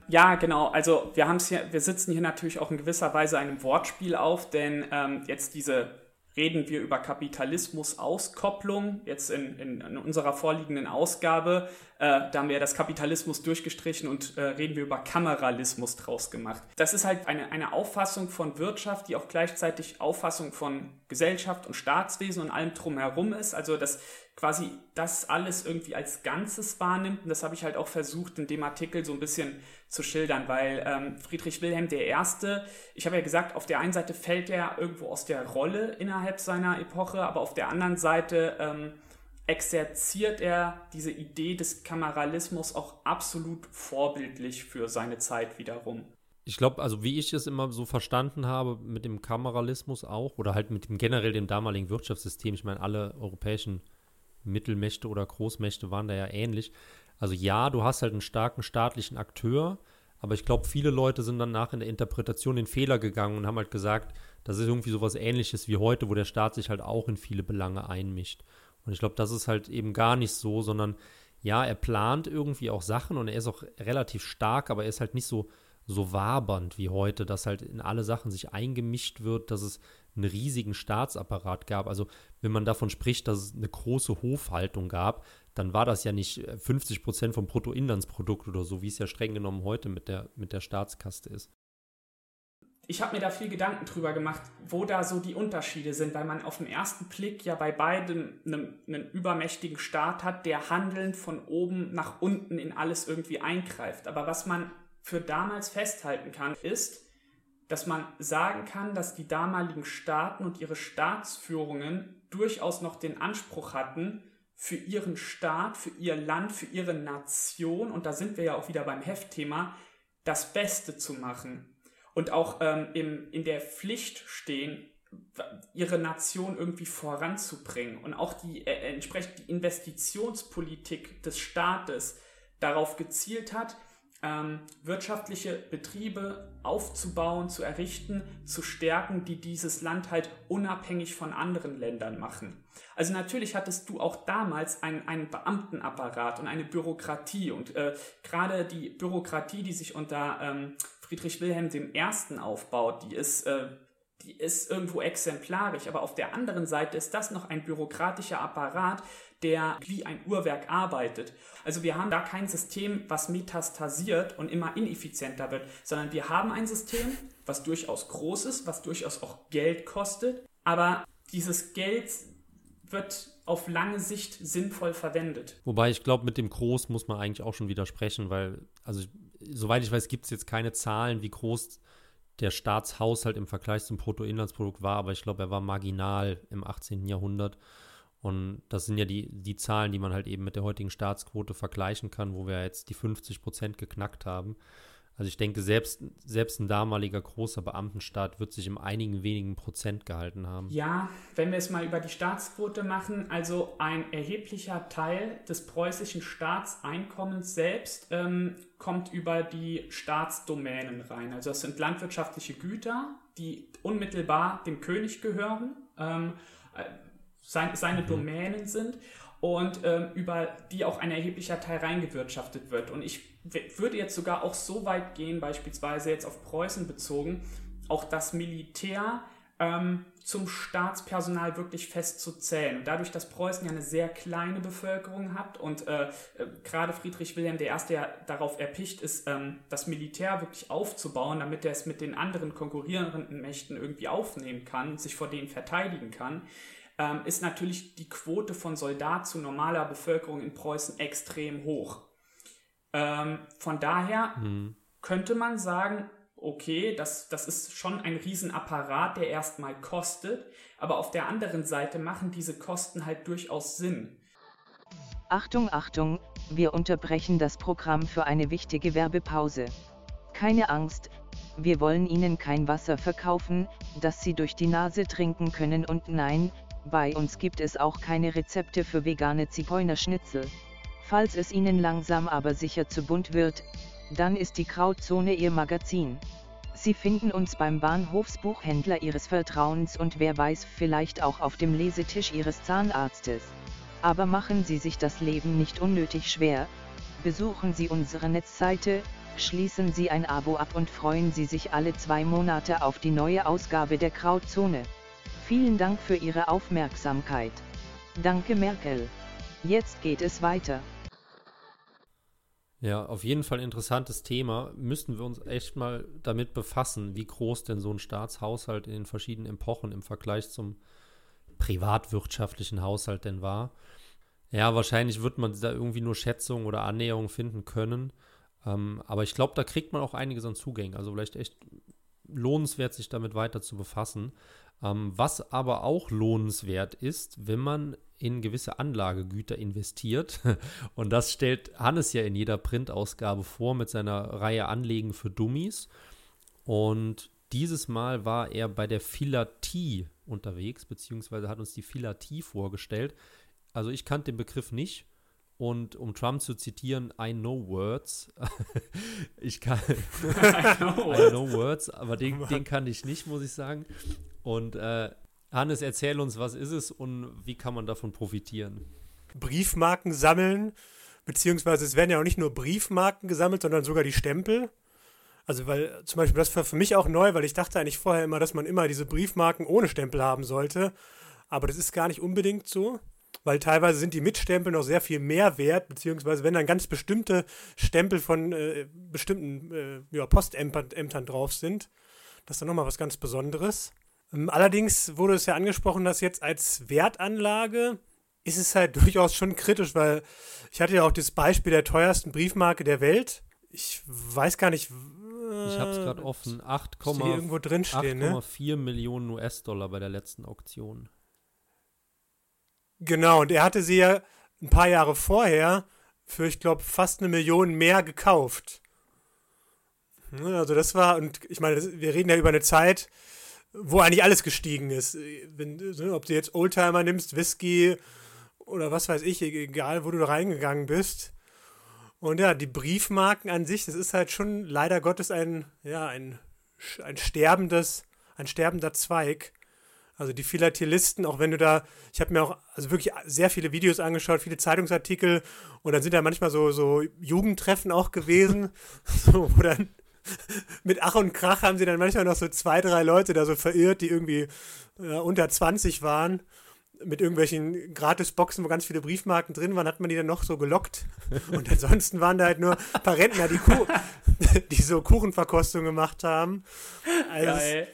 Ja, genau. Also wir haben hier, wir sitzen hier natürlich auch in gewisser Weise einem Wortspiel auf, denn ähm, jetzt diese reden wir über Kapitalismus-Auskopplung, jetzt in, in, in, unserer vorliegenden Ausgabe. Äh, da haben wir das Kapitalismus durchgestrichen und äh, reden wir über Kameralismus draus gemacht. Das ist halt eine, eine Auffassung von Wirtschaft, die auch gleichzeitig Auffassung von Gesellschaft und Staatswesen und allem drumherum ist. Also das quasi das alles irgendwie als Ganzes wahrnimmt. Und das habe ich halt auch versucht, in dem Artikel so ein bisschen zu schildern, weil ähm, Friedrich Wilhelm I., ich habe ja gesagt, auf der einen Seite fällt er irgendwo aus der Rolle innerhalb seiner Epoche, aber auf der anderen Seite ähm, exerziert er diese Idee des Kameralismus auch absolut vorbildlich für seine Zeit wiederum. Ich glaube, also wie ich es immer so verstanden habe, mit dem Kameralismus auch, oder halt mit dem generell dem damaligen Wirtschaftssystem, ich meine, alle europäischen Mittelmächte oder Großmächte waren da ja ähnlich. Also ja, du hast halt einen starken staatlichen Akteur, aber ich glaube, viele Leute sind danach in der Interpretation den Fehler gegangen und haben halt gesagt, das ist irgendwie sowas ähnliches wie heute, wo der Staat sich halt auch in viele Belange einmischt. Und ich glaube, das ist halt eben gar nicht so, sondern ja, er plant irgendwie auch Sachen und er ist auch relativ stark, aber er ist halt nicht so, so wabernd wie heute, dass halt in alle Sachen sich eingemischt wird, dass es einen riesigen Staatsapparat gab. Also wenn man davon spricht, dass es eine große Hofhaltung gab, dann war das ja nicht 50 äh, Prozent vom Bruttoinlandsprodukt oder so, wie es ja streng genommen heute mit der, mit der Staatskaste ist. Ich habe mir da viel Gedanken drüber gemacht, wo da so die Unterschiede sind, weil man auf den ersten Blick ja bei beiden einen, einen übermächtigen Staat hat, der handelnd von oben nach unten in alles irgendwie eingreift. Aber was man für damals festhalten kann, ist, dass man sagen kann, dass die damaligen Staaten und ihre Staatsführungen durchaus noch den Anspruch hatten, für ihren Staat, für ihr Land, für ihre Nation, und da sind wir ja auch wieder beim Heftthema, das Beste zu machen. Und auch ähm, im, in der Pflicht stehen, ihre Nation irgendwie voranzubringen. Und auch die äh, entsprechend die Investitionspolitik des Staates darauf gezielt hat, ähm, wirtschaftliche Betriebe aufzubauen, zu errichten, zu stärken, die dieses Land halt unabhängig von anderen Ländern machen. Also natürlich hattest du auch damals einen, einen Beamtenapparat und eine Bürokratie und äh, gerade die Bürokratie, die sich unter ähm, Friedrich Wilhelm I. aufbaut, die ist äh, die ist irgendwo exemplarisch, aber auf der anderen Seite ist das noch ein bürokratischer Apparat, der wie ein Uhrwerk arbeitet. Also wir haben da kein System, was metastasiert und immer ineffizienter wird, sondern wir haben ein System, was durchaus groß ist, was durchaus auch Geld kostet, aber dieses Geld wird auf lange Sicht sinnvoll verwendet. Wobei ich glaube, mit dem Groß muss man eigentlich auch schon widersprechen, weil, also soweit ich weiß, gibt es jetzt keine Zahlen, wie groß der Staatshaushalt im Vergleich zum Bruttoinlandsprodukt war, aber ich glaube, er war marginal im 18. Jahrhundert. Und das sind ja die, die Zahlen, die man halt eben mit der heutigen Staatsquote vergleichen kann, wo wir jetzt die 50 Prozent geknackt haben. Also ich denke, selbst, selbst ein damaliger großer Beamtenstaat wird sich im einigen wenigen Prozent gehalten haben. Ja, wenn wir es mal über die Staatsquote machen, also ein erheblicher Teil des preußischen Staatseinkommens selbst ähm, kommt über die Staatsdomänen rein. Also das sind landwirtschaftliche Güter, die unmittelbar dem König gehören, ähm, äh, sein, seine mhm. Domänen sind und ähm, über die auch ein erheblicher Teil reingewirtschaftet wird. Und ich würde jetzt sogar auch so weit gehen, beispielsweise jetzt auf Preußen bezogen, auch das Militär ähm, zum Staatspersonal wirklich festzuzählen. Und dadurch, dass Preußen ja eine sehr kleine Bevölkerung hat und äh, äh, gerade Friedrich Wilhelm I. ja darauf erpicht ist, ähm, das Militär wirklich aufzubauen, damit er es mit den anderen konkurrierenden Mächten irgendwie aufnehmen kann, sich vor denen verteidigen kann, ähm, ist natürlich die Quote von Soldat zu normaler Bevölkerung in Preußen extrem hoch. Ähm, von daher mhm. könnte man sagen, okay, das, das ist schon ein Riesenapparat, der erstmal kostet, aber auf der anderen Seite machen diese Kosten halt durchaus Sinn. Achtung, Achtung, wir unterbrechen das Programm für eine wichtige Werbepause. Keine Angst, wir wollen Ihnen kein Wasser verkaufen, das Sie durch die Nase trinken können und nein, bei uns gibt es auch keine Rezepte für vegane Zigeunerschnitzel. Falls es Ihnen langsam aber sicher zu bunt wird, dann ist die Krautzone Ihr Magazin. Sie finden uns beim Bahnhofsbuchhändler Ihres Vertrauens und wer weiß vielleicht auch auf dem Lesetisch Ihres Zahnarztes. Aber machen Sie sich das Leben nicht unnötig schwer, besuchen Sie unsere Netzseite, schließen Sie ein Abo ab und freuen Sie sich alle zwei Monate auf die neue Ausgabe der Krautzone. Vielen Dank für Ihre Aufmerksamkeit. Danke Merkel. Jetzt geht es weiter. Ja, auf jeden Fall interessantes Thema. Müssten wir uns echt mal damit befassen, wie groß denn so ein Staatshaushalt in den verschiedenen Epochen im Vergleich zum privatwirtschaftlichen Haushalt denn war. Ja, wahrscheinlich wird man da irgendwie nur Schätzungen oder Annäherungen finden können. Ähm, aber ich glaube, da kriegt man auch einiges an Zugängen. Also vielleicht echt lohnenswert, sich damit weiter zu befassen. Ähm, was aber auch lohnenswert ist, wenn man in gewisse Anlagegüter investiert. Und das stellt Hannes ja in jeder Printausgabe vor mit seiner Reihe Anlegen für Dummies. Und dieses Mal war er bei der Philatie unterwegs, beziehungsweise hat uns die Philatie vorgestellt. Also ich kannte den Begriff nicht. Und um Trump zu zitieren, I know words. ich kann. I, know I know words, aber den, den kannte ich nicht, muss ich sagen. Und äh, Hannes, erzähl uns, was ist es und wie kann man davon profitieren? Briefmarken sammeln, beziehungsweise es werden ja auch nicht nur Briefmarken gesammelt, sondern sogar die Stempel. Also, weil zum Beispiel, das war für mich auch neu, weil ich dachte eigentlich vorher immer, dass man immer diese Briefmarken ohne Stempel haben sollte. Aber das ist gar nicht unbedingt so, weil teilweise sind die Mitstempel noch sehr viel mehr wert, beziehungsweise wenn dann ganz bestimmte Stempel von äh, bestimmten äh, ja, Postämtern drauf sind, das ist dann nochmal was ganz Besonderes. Ähm, allerdings wurde es ja angesprochen, dass jetzt als Wertanlage ist es halt durchaus schon kritisch, weil ich hatte ja auch das Beispiel der teuersten Briefmarke der Welt. Ich weiß gar nicht. ich habe es gerade offen. 8,4 ne? Millionen US-Dollar bei der letzten Auktion. Genau, und er hatte sie ja ein paar Jahre vorher für, ich glaube, fast eine Million mehr gekauft. Also das war, und ich meine, wir reden ja über eine Zeit, wo eigentlich alles gestiegen ist. Ne, ob du jetzt Oldtimer nimmst, Whisky oder was weiß ich, egal wo du da reingegangen bist. Und ja, die Briefmarken an sich, das ist halt schon leider Gottes ein, ja, ein, ein sterbendes, ein sterbender Zweig. Also die Philatelisten, auch wenn du da, ich habe mir auch also wirklich sehr viele Videos angeschaut, viele Zeitungsartikel und dann sind da manchmal so, so Jugendtreffen auch gewesen, so, wo dann mit Ach und Krach haben sie dann manchmal noch so zwei, drei Leute da so verirrt, die irgendwie äh, unter 20 waren. Mit irgendwelchen Gratisboxen, wo ganz viele Briefmarken drin waren, hat man die dann noch so gelockt. Und ansonsten waren da halt nur ein paar Rentner, die, Kuh die so Kuchenverkostung gemacht haben. Also Geil.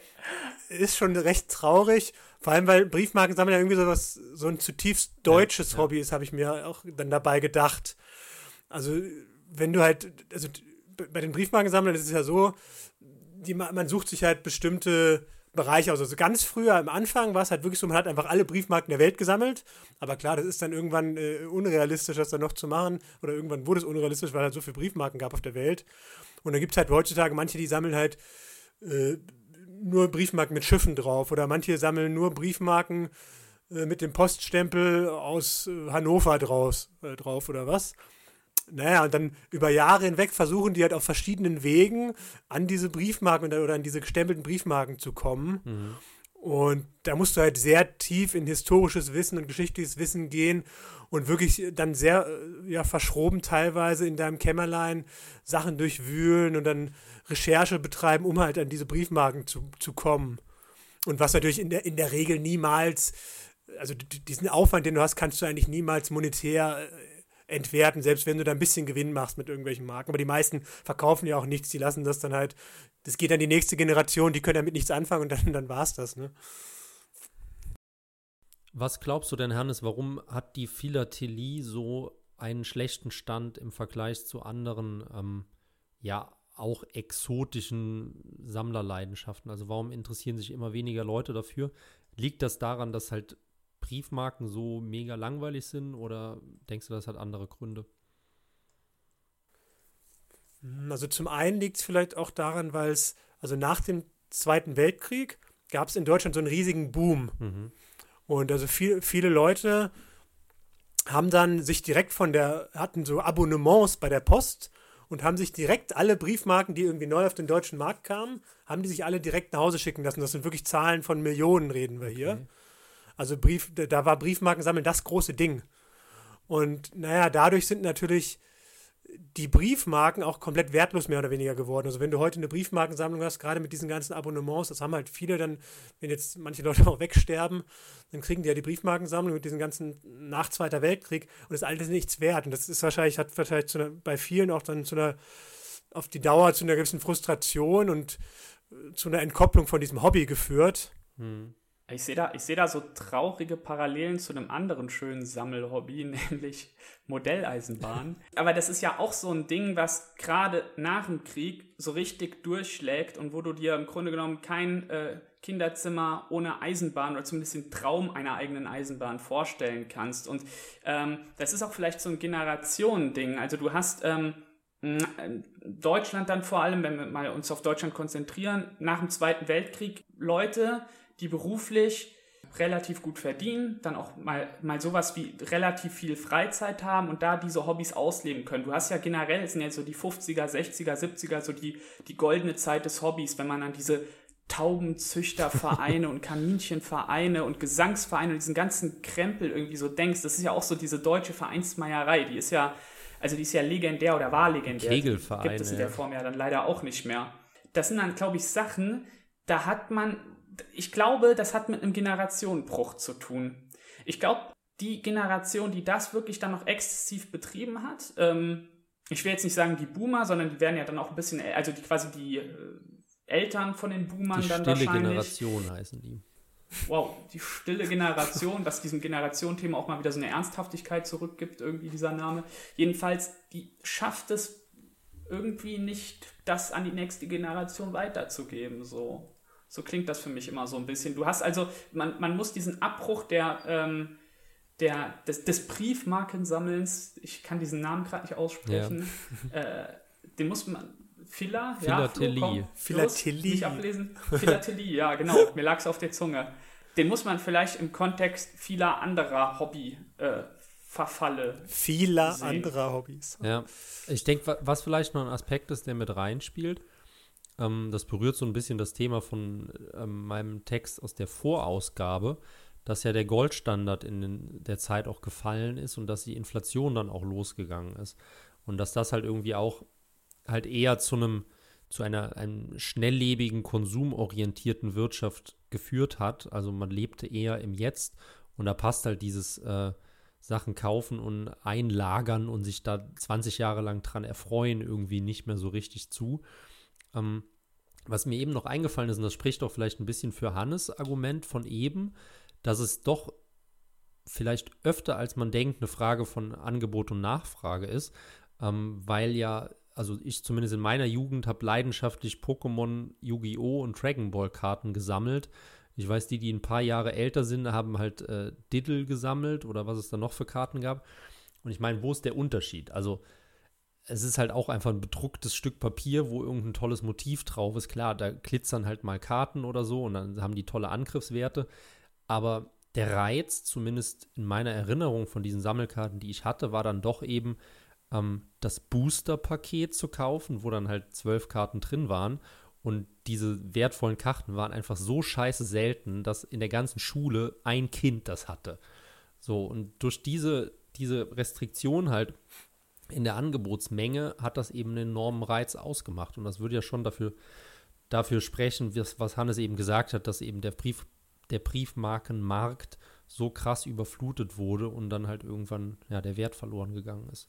Ist schon recht traurig. Vor allem, weil Briefmarken sammeln ja irgendwie so was, so ein zutiefst deutsches ja. Hobby ist, habe ich mir auch dann dabei gedacht. Also, wenn du halt, also bei den Briefmarkensammlern ist es ja so, die, man sucht sich halt bestimmte, Bereiche. Also ganz früher am Anfang war es halt wirklich so, man hat einfach alle Briefmarken der Welt gesammelt. Aber klar, das ist dann irgendwann äh, unrealistisch, das dann noch zu machen. Oder irgendwann wurde es unrealistisch, weil es halt so viele Briefmarken gab auf der Welt. Und dann gibt es halt heutzutage manche, die sammeln halt äh, nur Briefmarken mit Schiffen drauf. Oder manche sammeln nur Briefmarken äh, mit dem Poststempel aus äh, Hannover draus, äh, drauf oder was. Naja, und dann über Jahre hinweg versuchen die halt auf verschiedenen Wegen an diese Briefmarken oder an diese gestempelten Briefmarken zu kommen. Mhm. Und da musst du halt sehr tief in historisches Wissen und geschichtliches Wissen gehen und wirklich dann sehr äh, ja, verschroben teilweise in deinem Kämmerlein Sachen durchwühlen und dann Recherche betreiben, um halt an diese Briefmarken zu, zu kommen. Und was natürlich in der, in der Regel niemals, also diesen Aufwand, den du hast, kannst du eigentlich niemals monetär äh, entwerten, selbst wenn du da ein bisschen Gewinn machst mit irgendwelchen Marken. Aber die meisten verkaufen ja auch nichts, die lassen das dann halt, das geht an die nächste Generation, die können damit nichts anfangen und dann, dann war es das, ne? Was glaubst du denn, Hannes, warum hat die Philatelie so einen schlechten Stand im Vergleich zu anderen, ähm, ja, auch exotischen Sammlerleidenschaften? Also warum interessieren sich immer weniger Leute dafür? Liegt das daran, dass halt Briefmarken so mega langweilig sind oder denkst du, das hat andere Gründe? Hm, also zum einen liegt es vielleicht auch daran, weil es, also nach dem Zweiten Weltkrieg gab es in Deutschland so einen riesigen Boom. Mhm. Und also viel, viele Leute haben dann sich direkt von der, hatten so Abonnements bei der Post und haben sich direkt alle Briefmarken, die irgendwie neu auf den deutschen Markt kamen, haben die sich alle direkt nach Hause schicken lassen. Das sind wirklich Zahlen von Millionen, reden wir hier. Okay. Also Brief, da war Briefmarkensammeln das große Ding. Und naja, dadurch sind natürlich die Briefmarken auch komplett wertlos mehr oder weniger geworden. Also wenn du heute eine Briefmarkensammlung hast, gerade mit diesen ganzen Abonnements, das haben halt viele dann, wenn jetzt manche Leute auch wegsterben, dann kriegen die ja die Briefmarkensammlung mit diesen ganzen nach Zweiter Weltkrieg und das ist alles nichts wert. Und das ist wahrscheinlich, hat wahrscheinlich einer, bei vielen auch dann zu einer, auf die Dauer zu einer gewissen Frustration und äh, zu einer Entkopplung von diesem Hobby geführt. Hm. Ich sehe da, seh da so traurige Parallelen zu einem anderen schönen Sammelhobby, nämlich Modelleisenbahn. Aber das ist ja auch so ein Ding, was gerade nach dem Krieg so richtig durchschlägt und wo du dir im Grunde genommen kein äh, Kinderzimmer ohne Eisenbahn oder zumindest den Traum einer eigenen Eisenbahn vorstellen kannst. Und ähm, das ist auch vielleicht so ein Generationending. Also du hast ähm, Deutschland dann vor allem, wenn wir mal uns auf Deutschland konzentrieren, nach dem Zweiten Weltkrieg Leute, die beruflich relativ gut verdienen, dann auch mal, mal sowas wie relativ viel Freizeit haben und da diese Hobbys ausleben können. Du hast ja generell, sind ja so die 50er, 60er, 70er, so die, die goldene Zeit des Hobbys, wenn man an diese Taubenzüchtervereine und Kaninchenvereine und Gesangsvereine und diesen ganzen Krempel irgendwie so denkst. Das ist ja auch so diese deutsche Vereinsmeierei, die ist ja, also die ist ja legendär oder war legendär. Kegelvereine. Gibt es in der Form ja dann leider auch nicht mehr. Das sind dann, glaube ich, Sachen, da hat man ich glaube, das hat mit einem Generationenbruch zu tun. Ich glaube, die Generation, die das wirklich dann noch exzessiv betrieben hat, ähm, ich will jetzt nicht sagen die Boomer, sondern die werden ja dann auch ein bisschen, also die quasi die äh, Eltern von den Boomern die dann stille wahrscheinlich. Generation heißen die. Wow, die stille Generation, was diesem Generationenthema auch mal wieder so eine Ernsthaftigkeit zurückgibt, irgendwie dieser Name. Jedenfalls, die schafft es irgendwie nicht, das an die nächste Generation weiterzugeben, so. So klingt das für mich immer so ein bisschen. Du hast also, man, man muss diesen Abbruch der, ähm, der, des, des Briefmarkensammelns, ich kann diesen Namen gerade nicht aussprechen, ja. äh, den muss man, Phila, Philatelie. Ja, Philatelie. Nicht ablesen. Philatelie, ja, genau. Mir lag es auf der Zunge. Den muss man vielleicht im Kontext vieler anderer Hobby äh, verfalle. Vieler sehen. anderer Hobbys. Ja. Ich denke, was vielleicht noch ein Aspekt ist, der mit reinspielt, ähm, das berührt so ein bisschen das Thema von ähm, meinem Text aus der Vorausgabe, dass ja der Goldstandard in den, der Zeit auch gefallen ist und dass die Inflation dann auch losgegangen ist. Und dass das halt irgendwie auch halt eher zu einem zu einer einem schnelllebigen, konsumorientierten Wirtschaft geführt hat. Also man lebte eher im Jetzt und da passt halt dieses äh, Sachen kaufen und einlagern und sich da 20 Jahre lang dran erfreuen irgendwie nicht mehr so richtig zu. Ähm, was mir eben noch eingefallen ist, und das spricht doch vielleicht ein bisschen für Hannes Argument von eben, dass es doch vielleicht öfter als man denkt eine Frage von Angebot und Nachfrage ist, ähm, weil ja also ich zumindest in meiner Jugend habe leidenschaftlich Pokémon, Yu-Gi-Oh! und Dragon Ball Karten gesammelt. Ich weiß, die, die ein paar Jahre älter sind, haben halt äh, Diddle gesammelt oder was es da noch für Karten gab. Und ich meine, wo ist der Unterschied? Also, es ist halt auch einfach ein bedrucktes Stück Papier, wo irgendein tolles Motiv drauf ist. Klar, da glitzern halt mal Karten oder so und dann haben die tolle Angriffswerte. Aber der Reiz, zumindest in meiner Erinnerung von diesen Sammelkarten, die ich hatte, war dann doch eben ähm, das Booster-Paket zu kaufen, wo dann halt zwölf Karten drin waren. Und diese wertvollen Karten waren einfach so scheiße selten, dass in der ganzen Schule ein Kind das hatte. So, und durch diese, diese Restriktion halt in der Angebotsmenge hat das eben einen enormen Reiz ausgemacht. Und das würde ja schon dafür, dafür sprechen, was, was Hannes eben gesagt hat, dass eben der Brief, der Briefmarkenmarkt so krass überflutet wurde und dann halt irgendwann ja, der Wert verloren gegangen ist.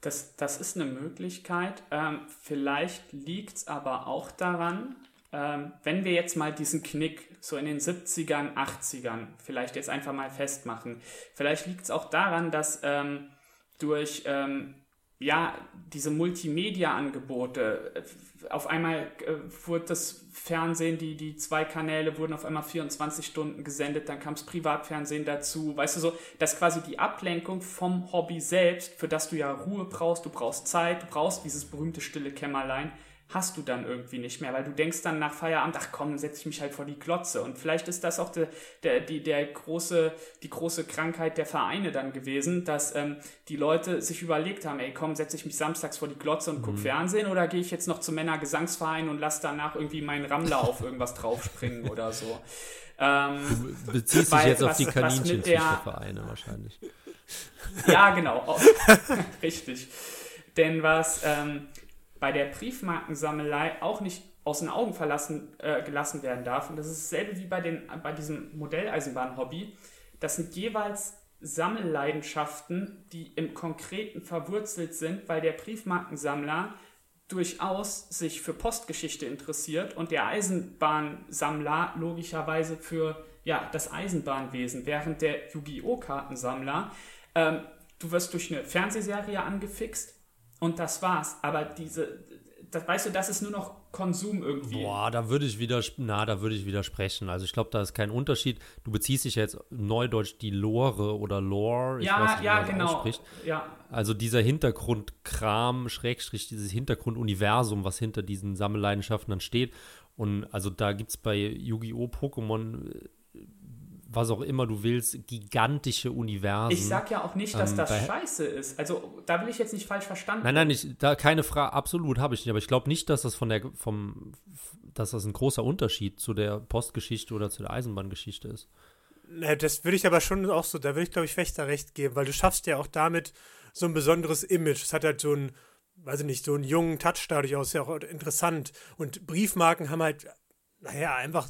Das, das ist eine Möglichkeit. Ähm, vielleicht liegt es aber auch daran, ähm, wenn wir jetzt mal diesen Knick so in den 70ern, 80ern vielleicht jetzt einfach mal festmachen, vielleicht liegt es auch daran, dass ähm, durch ähm, ja, diese Multimedia-Angebote. Auf einmal äh, wurde das Fernsehen, die, die zwei Kanäle wurden auf einmal 24 Stunden gesendet, dann kam das Privatfernsehen dazu. Weißt du so, dass quasi die Ablenkung vom Hobby selbst, für das du ja Ruhe brauchst, du brauchst Zeit, du brauchst dieses berühmte stille Kämmerlein, hast du dann irgendwie nicht mehr, weil du denkst dann nach Feierabend, ach komm, setze ich mich halt vor die Klotze. Und vielleicht ist das auch der, der, die, der große, die große Krankheit der Vereine dann gewesen, dass ähm, die Leute sich überlegt haben, ey komm, setze ich mich samstags vor die Klotze und guck mhm. Fernsehen oder gehe ich jetzt noch zum Männergesangsverein und lass danach irgendwie meinen Rammler auf irgendwas draufspringen oder so. Ähm, du beziehst dich jetzt auf die Kaninchenvereine wahrscheinlich. Ja, genau. Richtig. Denn was, ähm, bei der Briefmarkensammelei auch nicht aus den Augen verlassen, äh, gelassen werden darf. Und das ist dasselbe wie bei, den, bei diesem Modelleisenbahn-Hobby. Das sind jeweils Sammelleidenschaften, die im Konkreten verwurzelt sind, weil der Briefmarkensammler durchaus sich für Postgeschichte interessiert und der Eisenbahnsammler logischerweise für ja, das Eisenbahnwesen, während der Yu-Gi-Oh! Kartensammler, ähm, du wirst durch eine Fernsehserie angefixt, und das war's. Aber diese, das, weißt du, das ist nur noch Konsum irgendwie. Boah, da würde ich wieder, na, da würde ich widersprechen. Also ich glaube, da ist kein Unterschied. Du beziehst dich jetzt neudeutsch die Lore oder Lore, ich ja, weiß nicht, ja, wie man genau. ausspricht. Ja. Also dieser Hintergrundkram, Schrägstrich, dieses Hintergrunduniversum, was hinter diesen Sammelleidenschaften dann steht. Und also da gibt es bei Yu-Gi-Oh! Pokémon was auch immer du willst, gigantische Universen. Ich sag ja auch nicht, dass ähm, das scheiße ist. Also da will ich jetzt nicht falsch verstanden. Nein, nein, ich, da keine Frage, absolut habe ich nicht. Aber ich glaube nicht, dass das von der, vom, dass das ein großer Unterschied zu der Postgeschichte oder zu der Eisenbahngeschichte ist. Na, das würde ich aber schon auch so, da würde ich, glaube ich, Fechter recht geben, weil du schaffst ja auch damit so ein besonderes Image. Es hat halt so ein, weiß ich nicht, so einen jungen Touch dadurch aus, ja auch interessant. Und Briefmarken haben halt, naja, einfach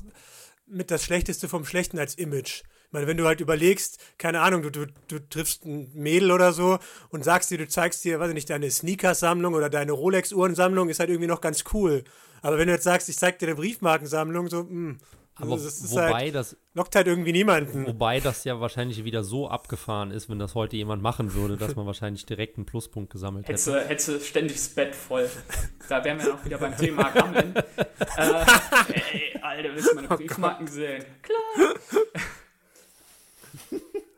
mit das Schlechteste vom Schlechten als Image. Ich meine, wenn du halt überlegst, keine Ahnung, du, du, du triffst ein Mädel oder so und sagst dir, du zeigst dir, weiß ich nicht, deine Sneakersammlung oder deine Rolex-Uhrensammlung, ist halt irgendwie noch ganz cool. Aber wenn du jetzt sagst, ich zeig dir eine Briefmarkensammlung, so, mh, hm, aber das wobei halt, das lockt halt irgendwie niemanden. Wobei das ja wahrscheinlich wieder so abgefahren ist, wenn das heute jemand machen würde, dass man wahrscheinlich direkt einen Pluspunkt gesammelt hätte. Hätte, hätte ständig das Bett voll. Da wären wir auch wieder beim Thema Rammeln. äh, ey, Alter, willst du meine oh Briefmarken oh sehen? Klar.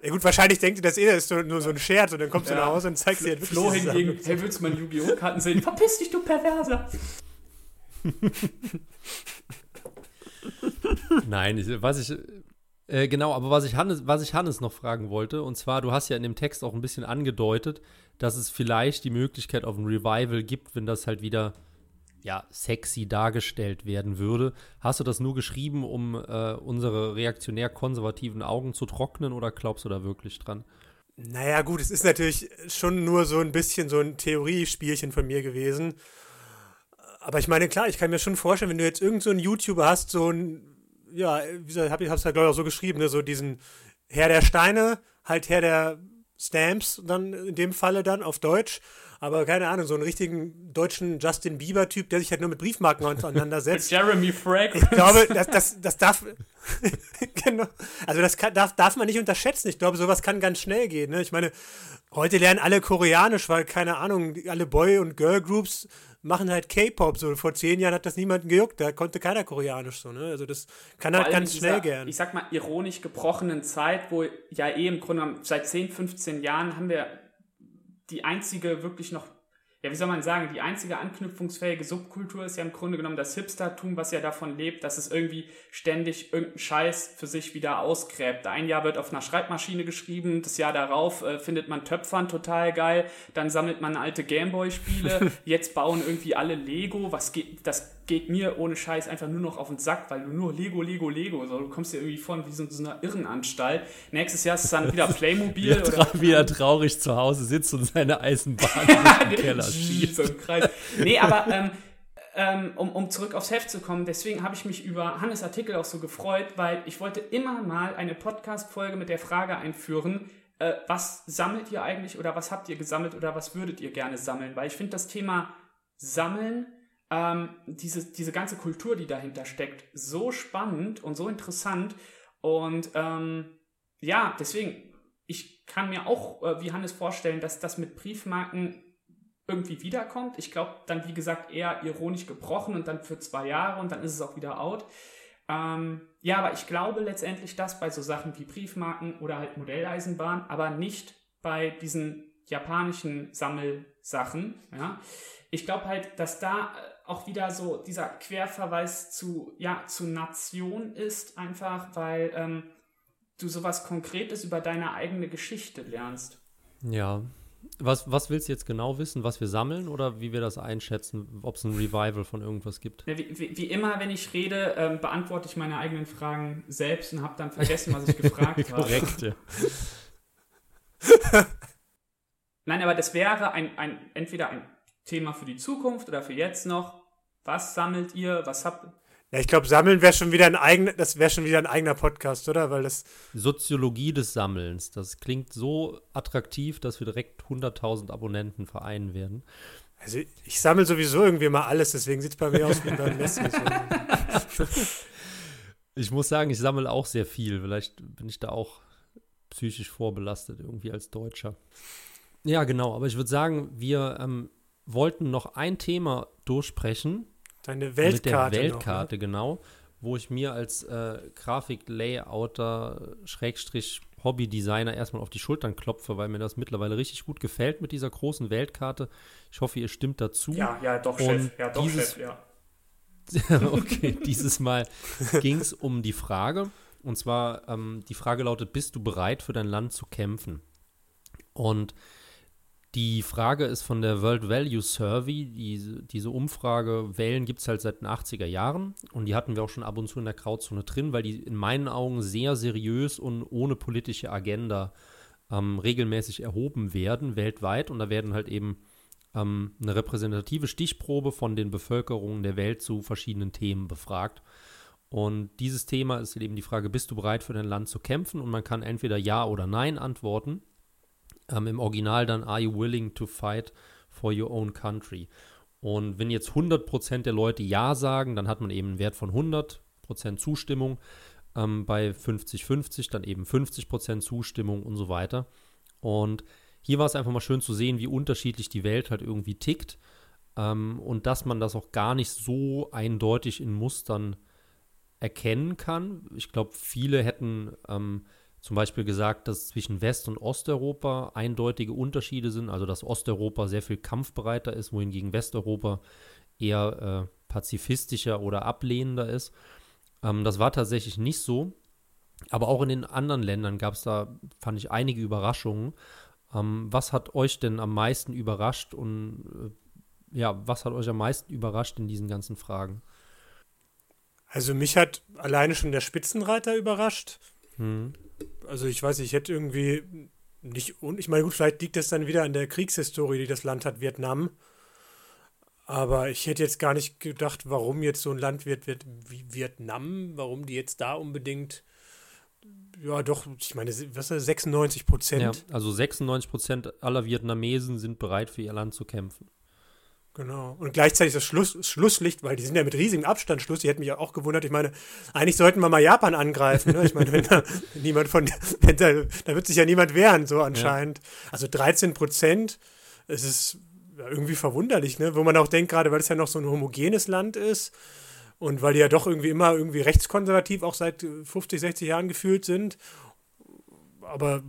Ja gut, wahrscheinlich denkt ihr, das eh das ist nur so ein Scherz und dann kommst ja. du nach Hause und zeigst dir halt Flo hingegen, hey, willst du meine Yu-Gi-Oh! Karten sehen? Verpiss dich, du Perverser! Nein, ich, was ich. Äh, genau, aber was ich, Hannes, was ich Hannes noch fragen wollte, und zwar, du hast ja in dem Text auch ein bisschen angedeutet, dass es vielleicht die Möglichkeit auf ein Revival gibt, wenn das halt wieder ja, sexy dargestellt werden würde. Hast du das nur geschrieben, um äh, unsere reaktionär-konservativen Augen zu trocknen oder glaubst du da wirklich dran? Naja, gut, es ist natürlich schon nur so ein bisschen so ein Theoriespielchen von mir gewesen aber ich meine, klar, ich kann mir schon vorstellen, wenn du jetzt irgendeinen so YouTuber hast, so ein, ja, wie gesagt, hab ich hab's ja, glaube ich, auch so geschrieben, ne, so diesen Herr der Steine, halt Herr der Stamps dann in dem Falle dann auf Deutsch. Aber keine Ahnung, so einen richtigen deutschen Justin Bieber-Typ, der sich halt nur mit Briefmarken auseinandersetzt. Jeremy Frag. Ich glaube, das, das, das darf. genau. Also das kann, darf, darf man nicht unterschätzen. Ich glaube, sowas kann ganz schnell gehen. Ne? Ich meine, heute lernen alle Koreanisch, weil, keine Ahnung, alle Boy- und Girl-Groups machen halt K-Pop. So vor zehn Jahren hat das niemanden gejuckt, da konnte keiner Koreanisch so, ne? Also das kann halt ganz schnell gehen. Ich sag mal, ironisch gebrochenen Zeit, wo ja eh im Grunde seit 10, 15 Jahren haben wir die einzige wirklich noch ja, wie soll man sagen, die einzige anknüpfungsfähige Subkultur ist ja im Grunde genommen das Hipstertum, was ja davon lebt, dass es irgendwie ständig irgendeinen Scheiß für sich wieder ausgräbt. Ein Jahr wird auf einer Schreibmaschine geschrieben, das Jahr darauf äh, findet man Töpfern total geil, dann sammelt man alte Gameboy-Spiele, jetzt bauen irgendwie alle Lego, was geht, das geht mir ohne Scheiß einfach nur noch auf den Sack, weil du nur Lego, Lego, Lego, so, du kommst dir irgendwie vor wie so, so einer Irrenanstalt. Nächstes Jahr ist es dann wieder Playmobil. wie, er tra wie er traurig zu Hause sitzt und seine Eisenbahn im Keller schießt. so. Nee, aber ähm, ähm, um, um zurück aufs Heft zu kommen, deswegen habe ich mich über Hannes Artikel auch so gefreut, weil ich wollte immer mal eine Podcast-Folge mit der Frage einführen, äh, was sammelt ihr eigentlich oder was habt ihr gesammelt oder was würdet ihr gerne sammeln? Weil ich finde das Thema Sammeln ähm, diese, diese ganze Kultur, die dahinter steckt, so spannend und so interessant. Und ähm, ja, deswegen, ich kann mir auch, äh, wie Hannes, vorstellen, dass das mit Briefmarken irgendwie wiederkommt. Ich glaube, dann, wie gesagt, eher ironisch gebrochen und dann für zwei Jahre und dann ist es auch wieder out. Ähm, ja, aber ich glaube letztendlich, dass bei so Sachen wie Briefmarken oder halt Modelleisenbahn, aber nicht bei diesen japanischen Sammelsachen. Ja. Ich glaube halt, dass da äh, auch wieder so dieser Querverweis zu, ja, zu Nation ist, einfach weil ähm, du sowas Konkretes über deine eigene Geschichte lernst. Ja. Was, was willst du jetzt genau wissen, was wir sammeln oder wie wir das einschätzen, ob es ein Revival von irgendwas gibt? Wie, wie, wie, immer, wenn ich rede, ähm, beantworte ich meine eigenen Fragen selbst und habe dann vergessen, was ich gefragt habe. Korrekt, ja. Nein, aber das wäre ein, ein, entweder ein Thema für die Zukunft oder für jetzt noch. Was sammelt ihr? Was habt ja, ich glaube, Sammeln wäre schon wieder ein eigener, das wäre schon wieder ein eigener Podcast, oder? Weil das Soziologie des Sammelns. Das klingt so attraktiv, dass wir direkt 100.000 Abonnenten vereinen werden. Also ich sammle sowieso irgendwie mal alles, deswegen sieht es bei mir aus wie beim Messi. So. ich muss sagen, ich sammle auch sehr viel. Vielleicht bin ich da auch psychisch vorbelastet, irgendwie als Deutscher. Ja, genau. Aber ich würde sagen, wir ähm, wollten noch ein Thema durchsprechen. Deine Weltkarte. Mit der Weltkarte, noch, ne? genau. Wo ich mir als äh, Grafik-Layouter, Schrägstrich, Hobby-Designer erstmal auf die Schultern klopfe, weil mir das mittlerweile richtig gut gefällt mit dieser großen Weltkarte. Ich hoffe, ihr stimmt dazu. Ja, ja, doch, Und Chef. Ja, doch, dieses, Chef, ja. okay, dieses Mal ging es um die Frage. Und zwar, ähm, die Frage lautet, bist du bereit für dein Land zu kämpfen? Und die Frage ist von der World Value Survey. Diese, diese Umfrage Wellen gibt es halt seit den 80er Jahren und die hatten wir auch schon ab und zu in der Grauzone drin, weil die in meinen Augen sehr seriös und ohne politische Agenda ähm, regelmäßig erhoben werden, weltweit. Und da werden halt eben ähm, eine repräsentative Stichprobe von den Bevölkerungen der Welt zu verschiedenen Themen befragt. Und dieses Thema ist eben die Frage, bist du bereit für dein Land zu kämpfen? Und man kann entweder Ja oder Nein antworten. Ähm, Im Original dann Are you willing to fight for your own country? Und wenn jetzt 100% der Leute Ja sagen, dann hat man eben einen Wert von 100% Zustimmung. Ähm, bei 50-50 dann eben 50% Zustimmung und so weiter. Und hier war es einfach mal schön zu sehen, wie unterschiedlich die Welt halt irgendwie tickt. Ähm, und dass man das auch gar nicht so eindeutig in Mustern erkennen kann. Ich glaube, viele hätten ähm, zum Beispiel gesagt, dass zwischen West- und Osteuropa eindeutige Unterschiede sind, also dass Osteuropa sehr viel kampfbereiter ist, wohingegen Westeuropa eher äh, pazifistischer oder ablehnender ist. Ähm, das war tatsächlich nicht so. Aber auch in den anderen Ländern gab es da, fand ich, einige Überraschungen. Ähm, was hat euch denn am meisten überrascht und äh, ja, was hat euch am meisten überrascht in diesen ganzen Fragen? Also mich hat alleine schon der Spitzenreiter überrascht. Hm also ich weiß, ich hätte irgendwie nicht, und ich meine, gut, vielleicht liegt das dann wieder an der Kriegshistorie, die das Land hat, Vietnam. Aber ich hätte jetzt gar nicht gedacht, warum jetzt so ein Land wird, wird wie Vietnam, warum die jetzt da unbedingt ja, doch, ich meine, was ist 96 Prozent? Ja, also 96 Prozent aller Vietnamesen sind bereit, für ihr Land zu kämpfen. Genau. Und gleichzeitig das Schluss, Schlusslicht, weil die sind ja mit riesigem Abstand Schluss. Die hätten mich ja auch gewundert. Ich meine, eigentlich sollten wir mal Japan angreifen. Ne? Ich meine, wenn da niemand von, wenn da, da wird sich ja niemand wehren, so anscheinend. Ja. Also 13 Prozent, es ist irgendwie verwunderlich, ne? Wo man auch denkt, gerade weil es ja noch so ein homogenes Land ist und weil die ja doch irgendwie immer irgendwie rechtskonservativ auch seit 50, 60 Jahren gefühlt sind aber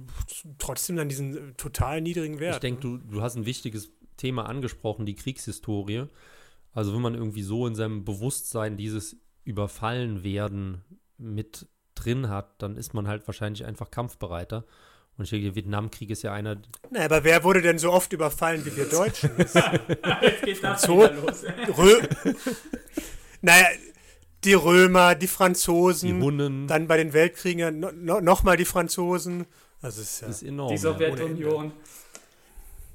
trotzdem dann diesen total niedrigen Wert. Ich denke, ne? du, du hast ein wichtiges Thema angesprochen, die Kriegshistorie. Also wenn man irgendwie so in seinem Bewusstsein dieses Überfallenwerden mit drin hat, dann ist man halt wahrscheinlich einfach kampfbereiter. Und ich denke, der Vietnamkrieg ist ja einer. Na, aber wer wurde denn so oft überfallen wie wir Deutschen? Jetzt geht's das so, los. Rö naja, die Römer, die Franzosen, die Hunnen. dann bei den Weltkriegen no, no, nochmal die Franzosen. Das ist, ja das ist enorm. Die Sowjetunion. Ja.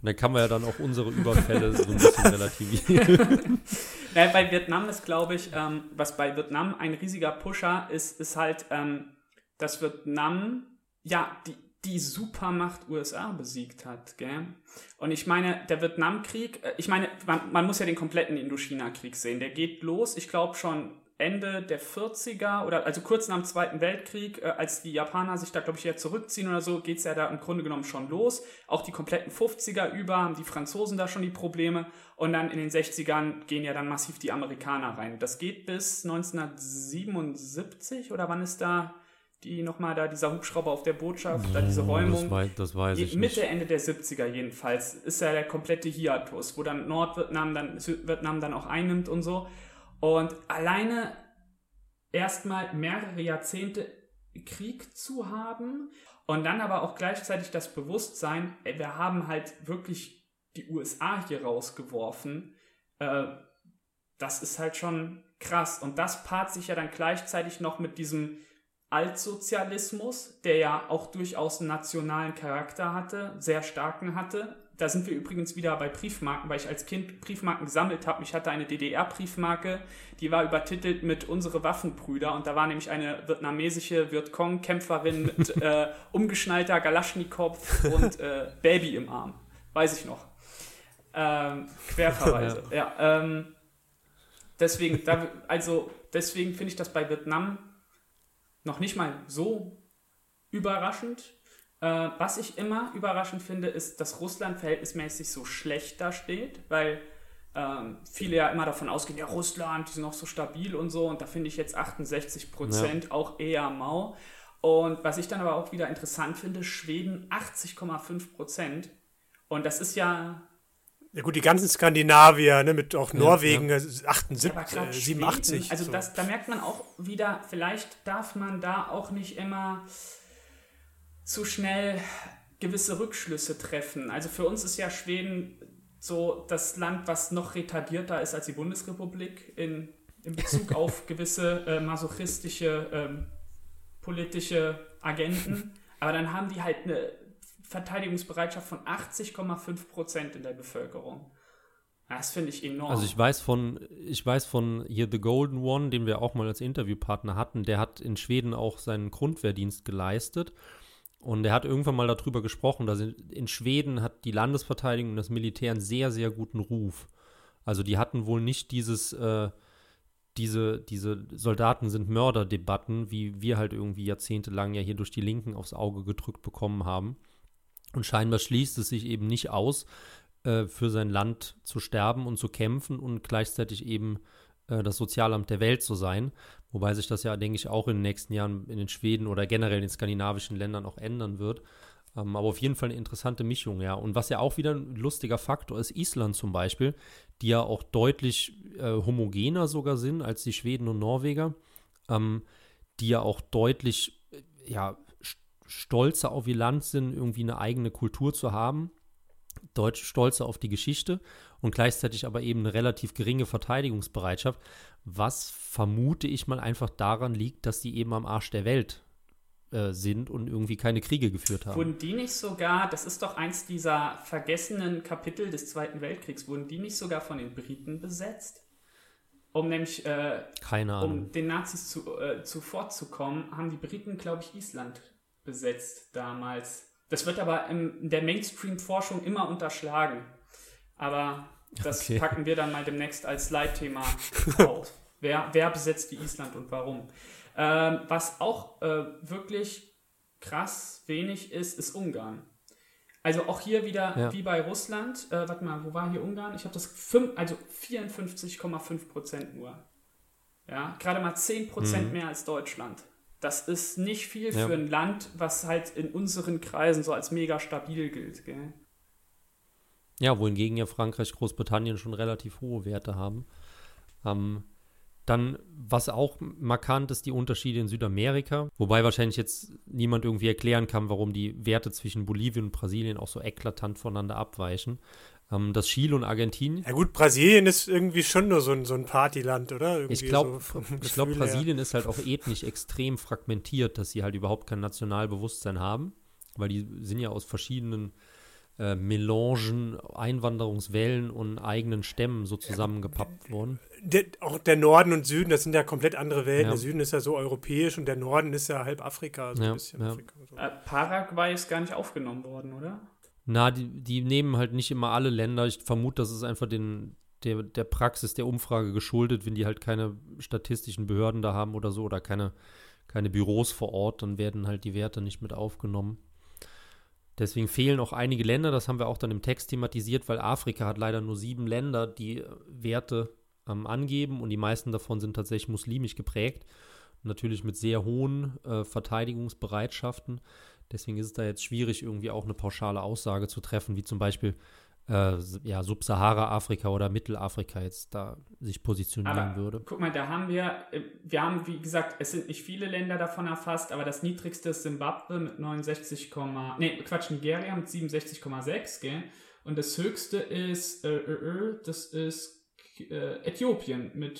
Da kann man ja dann auch unsere Überfälle so ein bisschen relativieren. naja, bei Vietnam ist, glaube ich, ähm, was bei Vietnam ein riesiger Pusher ist, ist halt, ähm, dass Vietnam ja die, die Supermacht USA besiegt hat. Gell? Und ich meine, der Vietnamkrieg, äh, ich meine, man, man muss ja den kompletten Indochina-Krieg sehen. Der geht los, ich glaube schon Ende der 40er oder also kurz nach dem Zweiten Weltkrieg, äh, als die Japaner sich da, glaube ich, ja zurückziehen oder so, geht's ja da im Grunde genommen schon los. Auch die kompletten 50er über haben die Franzosen da schon die Probleme und dann in den 60ern gehen ja dann massiv die Amerikaner rein. Das geht bis 1977 oder wann ist da die nochmal da, dieser Hubschrauber auf der Botschaft, da diese Räumung. Das, weiß, das weiß ich Mitte, nicht. Ende der 70er jedenfalls ist ja der komplette Hiatus, wo dann Nordvietnam dann Südvietnam dann auch einnimmt und so. Und alleine erstmal mehrere Jahrzehnte Krieg zu haben und dann aber auch gleichzeitig das Bewusstsein, wir haben halt wirklich die USA hier rausgeworfen, äh, das ist halt schon krass. Und das paart sich ja dann gleichzeitig noch mit diesem Altsozialismus, der ja auch durchaus einen nationalen Charakter hatte, sehr starken hatte, da sind wir übrigens wieder bei Briefmarken, weil ich als Kind Briefmarken gesammelt habe. Ich hatte eine DDR-Briefmarke, die war übertitelt mit Unsere Waffenbrüder und da war nämlich eine vietnamesische Vietcong-Kämpferin mit äh, umgeschnallter Galaschnikow und äh, Baby im Arm. Weiß ich noch. Ähm, Querverweise. ja, ähm, deswegen, da, also deswegen finde ich das bei Vietnam noch nicht mal so überraschend, äh, was ich immer überraschend finde, ist, dass Russland verhältnismäßig so schlecht dasteht, weil ähm, viele ja immer davon ausgehen, ja, Russland, die sind noch so stabil und so, und da finde ich jetzt 68 Prozent ja. auch eher mau. Und was ich dann aber auch wieder interessant finde, Schweden 80,5 Prozent. Und das ist ja. Ja gut, die ganzen Skandinavier, ne, mit auch Norwegen ja, ja. 78, äh, 87. Schweden, also so. das, da merkt man auch wieder, vielleicht darf man da auch nicht immer zu schnell gewisse Rückschlüsse treffen. Also für uns ist ja Schweden so das Land, was noch retardierter ist als die Bundesrepublik in, in Bezug auf gewisse äh, masochistische ähm, politische Agenten. Aber dann haben die halt eine Verteidigungsbereitschaft von 80,5 Prozent in der Bevölkerung. Das finde ich enorm. Also ich weiß von, ich weiß von hier The Golden One, den wir auch mal als Interviewpartner hatten, der hat in Schweden auch seinen Grundwehrdienst geleistet. Und er hat irgendwann mal darüber gesprochen, dass in Schweden hat die Landesverteidigung und das Militär einen sehr, sehr guten Ruf. Also die hatten wohl nicht dieses, äh, diese, diese Soldaten sind Mörder-Debatten, wie wir halt irgendwie jahrzehntelang ja hier durch die Linken aufs Auge gedrückt bekommen haben. Und scheinbar schließt es sich eben nicht aus, äh, für sein Land zu sterben und zu kämpfen und gleichzeitig eben äh, das Sozialamt der Welt zu sein. Wobei sich das ja, denke ich, auch in den nächsten Jahren in den Schweden oder generell in den skandinavischen Ländern auch ändern wird. Ähm, aber auf jeden Fall eine interessante Mischung, ja. Und was ja auch wieder ein lustiger Faktor ist, Island zum Beispiel, die ja auch deutlich äh, homogener sogar sind als die Schweden und Norweger, ähm, die ja auch deutlich, äh, ja, stolzer auf ihr Land sind, irgendwie eine eigene Kultur zu haben. Deutsch stolzer auf die Geschichte und gleichzeitig aber eben eine relativ geringe Verteidigungsbereitschaft, was vermute ich mal einfach daran liegt, dass die eben am Arsch der Welt äh, sind und irgendwie keine Kriege geführt haben. Wurden die nicht sogar, das ist doch eins dieser vergessenen Kapitel des Zweiten Weltkriegs, wurden die nicht sogar von den Briten besetzt? Um nämlich äh, um den Nazis zu, äh, zuvorzukommen, haben die Briten, glaube ich, Island besetzt damals. Das wird aber in der Mainstream-Forschung immer unterschlagen. Aber das Okay. packen wir dann mal demnächst als Leitthema auf. Wer, wer besetzt die Island und warum? Ähm, was auch äh, wirklich krass wenig ist, ist Ungarn. Also auch hier wieder Ja. wie bei Russland. Äh, warte mal, wo war hier Ungarn? Ich habe das also 54,5 Prozent nur. Ja, gerade mal 10 Prozent mehr als Deutschland. Das ist nicht viel Ja. für ein Land, was halt in unseren Kreisen so als mega stabil gilt. Gell? Ja, wohingegen ja Frankreich, Großbritannien schon relativ hohe Werte haben. Ähm, dann, was auch markant ist, die Unterschiede in Südamerika. Wobei wahrscheinlich jetzt niemand irgendwie erklären kann, warum die Werte zwischen Bolivien und Brasilien auch so eklatant voneinander abweichen. Ähm, dass Chile und Argentinien. Ja gut, Brasilien ist irgendwie schon nur so ein, so ein Partyland, oder? Irgendwie Ich glaube, so glaub, her. Brasilien ist halt auch ethnisch extrem fragmentiert, dass sie halt überhaupt kein Nationalbewusstsein haben, weil die sind ja aus verschiedenen äh, Melangen, Einwanderungswellen und eigenen Stämmen so zusammengepappt worden. Der, auch der Norden und Süden, das sind ja komplett andere Welten. Ja. Der Süden ist ja so europäisch und der Norden ist ja halb Afrika, so Ja, ein bisschen ja. Afrika. So. Äh, Paraguay ist gar nicht aufgenommen worden, oder? Na, die, die nehmen halt nicht immer alle Länder. Ich vermute, das ist einfach den, der, der Praxis der Umfrage geschuldet, wenn die halt keine statistischen Behörden da haben oder so oder keine, keine Büros vor Ort, dann werden halt die Werte nicht mit aufgenommen. Deswegen fehlen auch einige Länder, das haben wir auch dann im Text thematisiert, weil Afrika hat leider nur sieben Länder, die äh, Werte ähm, angeben und die meisten davon sind tatsächlich muslimisch geprägt. Natürlich mit sehr hohen äh, Verteidigungsbereitschaften. Deswegen ist es da jetzt schwierig, irgendwie auch eine pauschale Aussage zu treffen, wie zum Beispiel äh, ja, Subsahara-Afrika oder Mittelafrika jetzt da sich positionieren Aber würde. guck mal, da haben wir, äh, wir haben, wie gesagt, es sind nicht viele Länder davon erfasst, aber das niedrigste ist Simbabwe mit 69, nee, Quatsch, Nigeria mit 67,6, gell? Und das höchste ist, äh, äh, äh, das ist äh, Äthiopien mit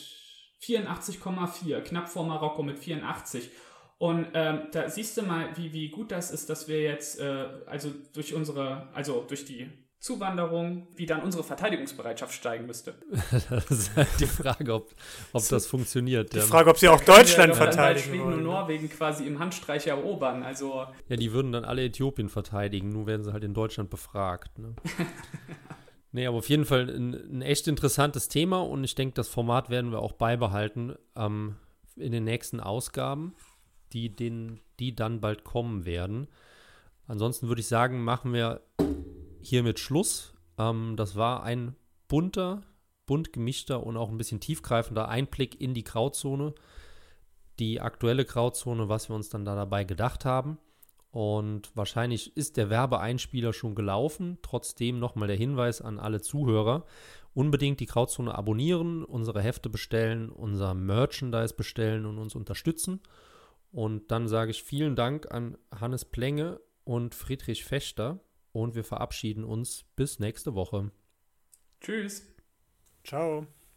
84,4, knapp vor Marokko mit 84. Und ähm, da siehst du mal, wie, wie gut das ist, dass wir jetzt, äh, also durch unsere, also durch die Zuwanderung, wie dann unsere Verteidigungsbereitschaft steigen müsste. das ist halt die Frage, ob, ob das funktioniert. Die Ja. Frage, ob sie auch Deutschland wir doch dann bald verteidigen Schweden wollen. und ne? Norwegen quasi im Handstreich erobern. Also ja, die würden dann alle Äthiopien verteidigen, nur werden sie halt in Deutschland befragt. Ne? nee, aber auf jeden Fall ein, ein echt interessantes Thema und ich denke, das Format werden wir auch beibehalten ähm, in den nächsten Ausgaben, die, den, die dann bald kommen werden. Ansonsten würde ich sagen, machen wir hiermit Schluss. Ähm, das war ein bunter, bunt gemischter und auch ein bisschen tiefgreifender Einblick in die Grauzone. Die aktuelle Grauzone, was wir uns dann da dabei gedacht haben. Und wahrscheinlich ist der Werbeeinspieler schon gelaufen. Trotzdem nochmal der Hinweis an alle Zuhörer. Unbedingt die Grauzone abonnieren, unsere Hefte bestellen, unser Merchandise bestellen und uns unterstützen. Und dann sage ich vielen Dank an Hannes Plenge und Friedrich Fechter. Und wir verabschieden uns bis nächste Woche. tschüss. Ciao.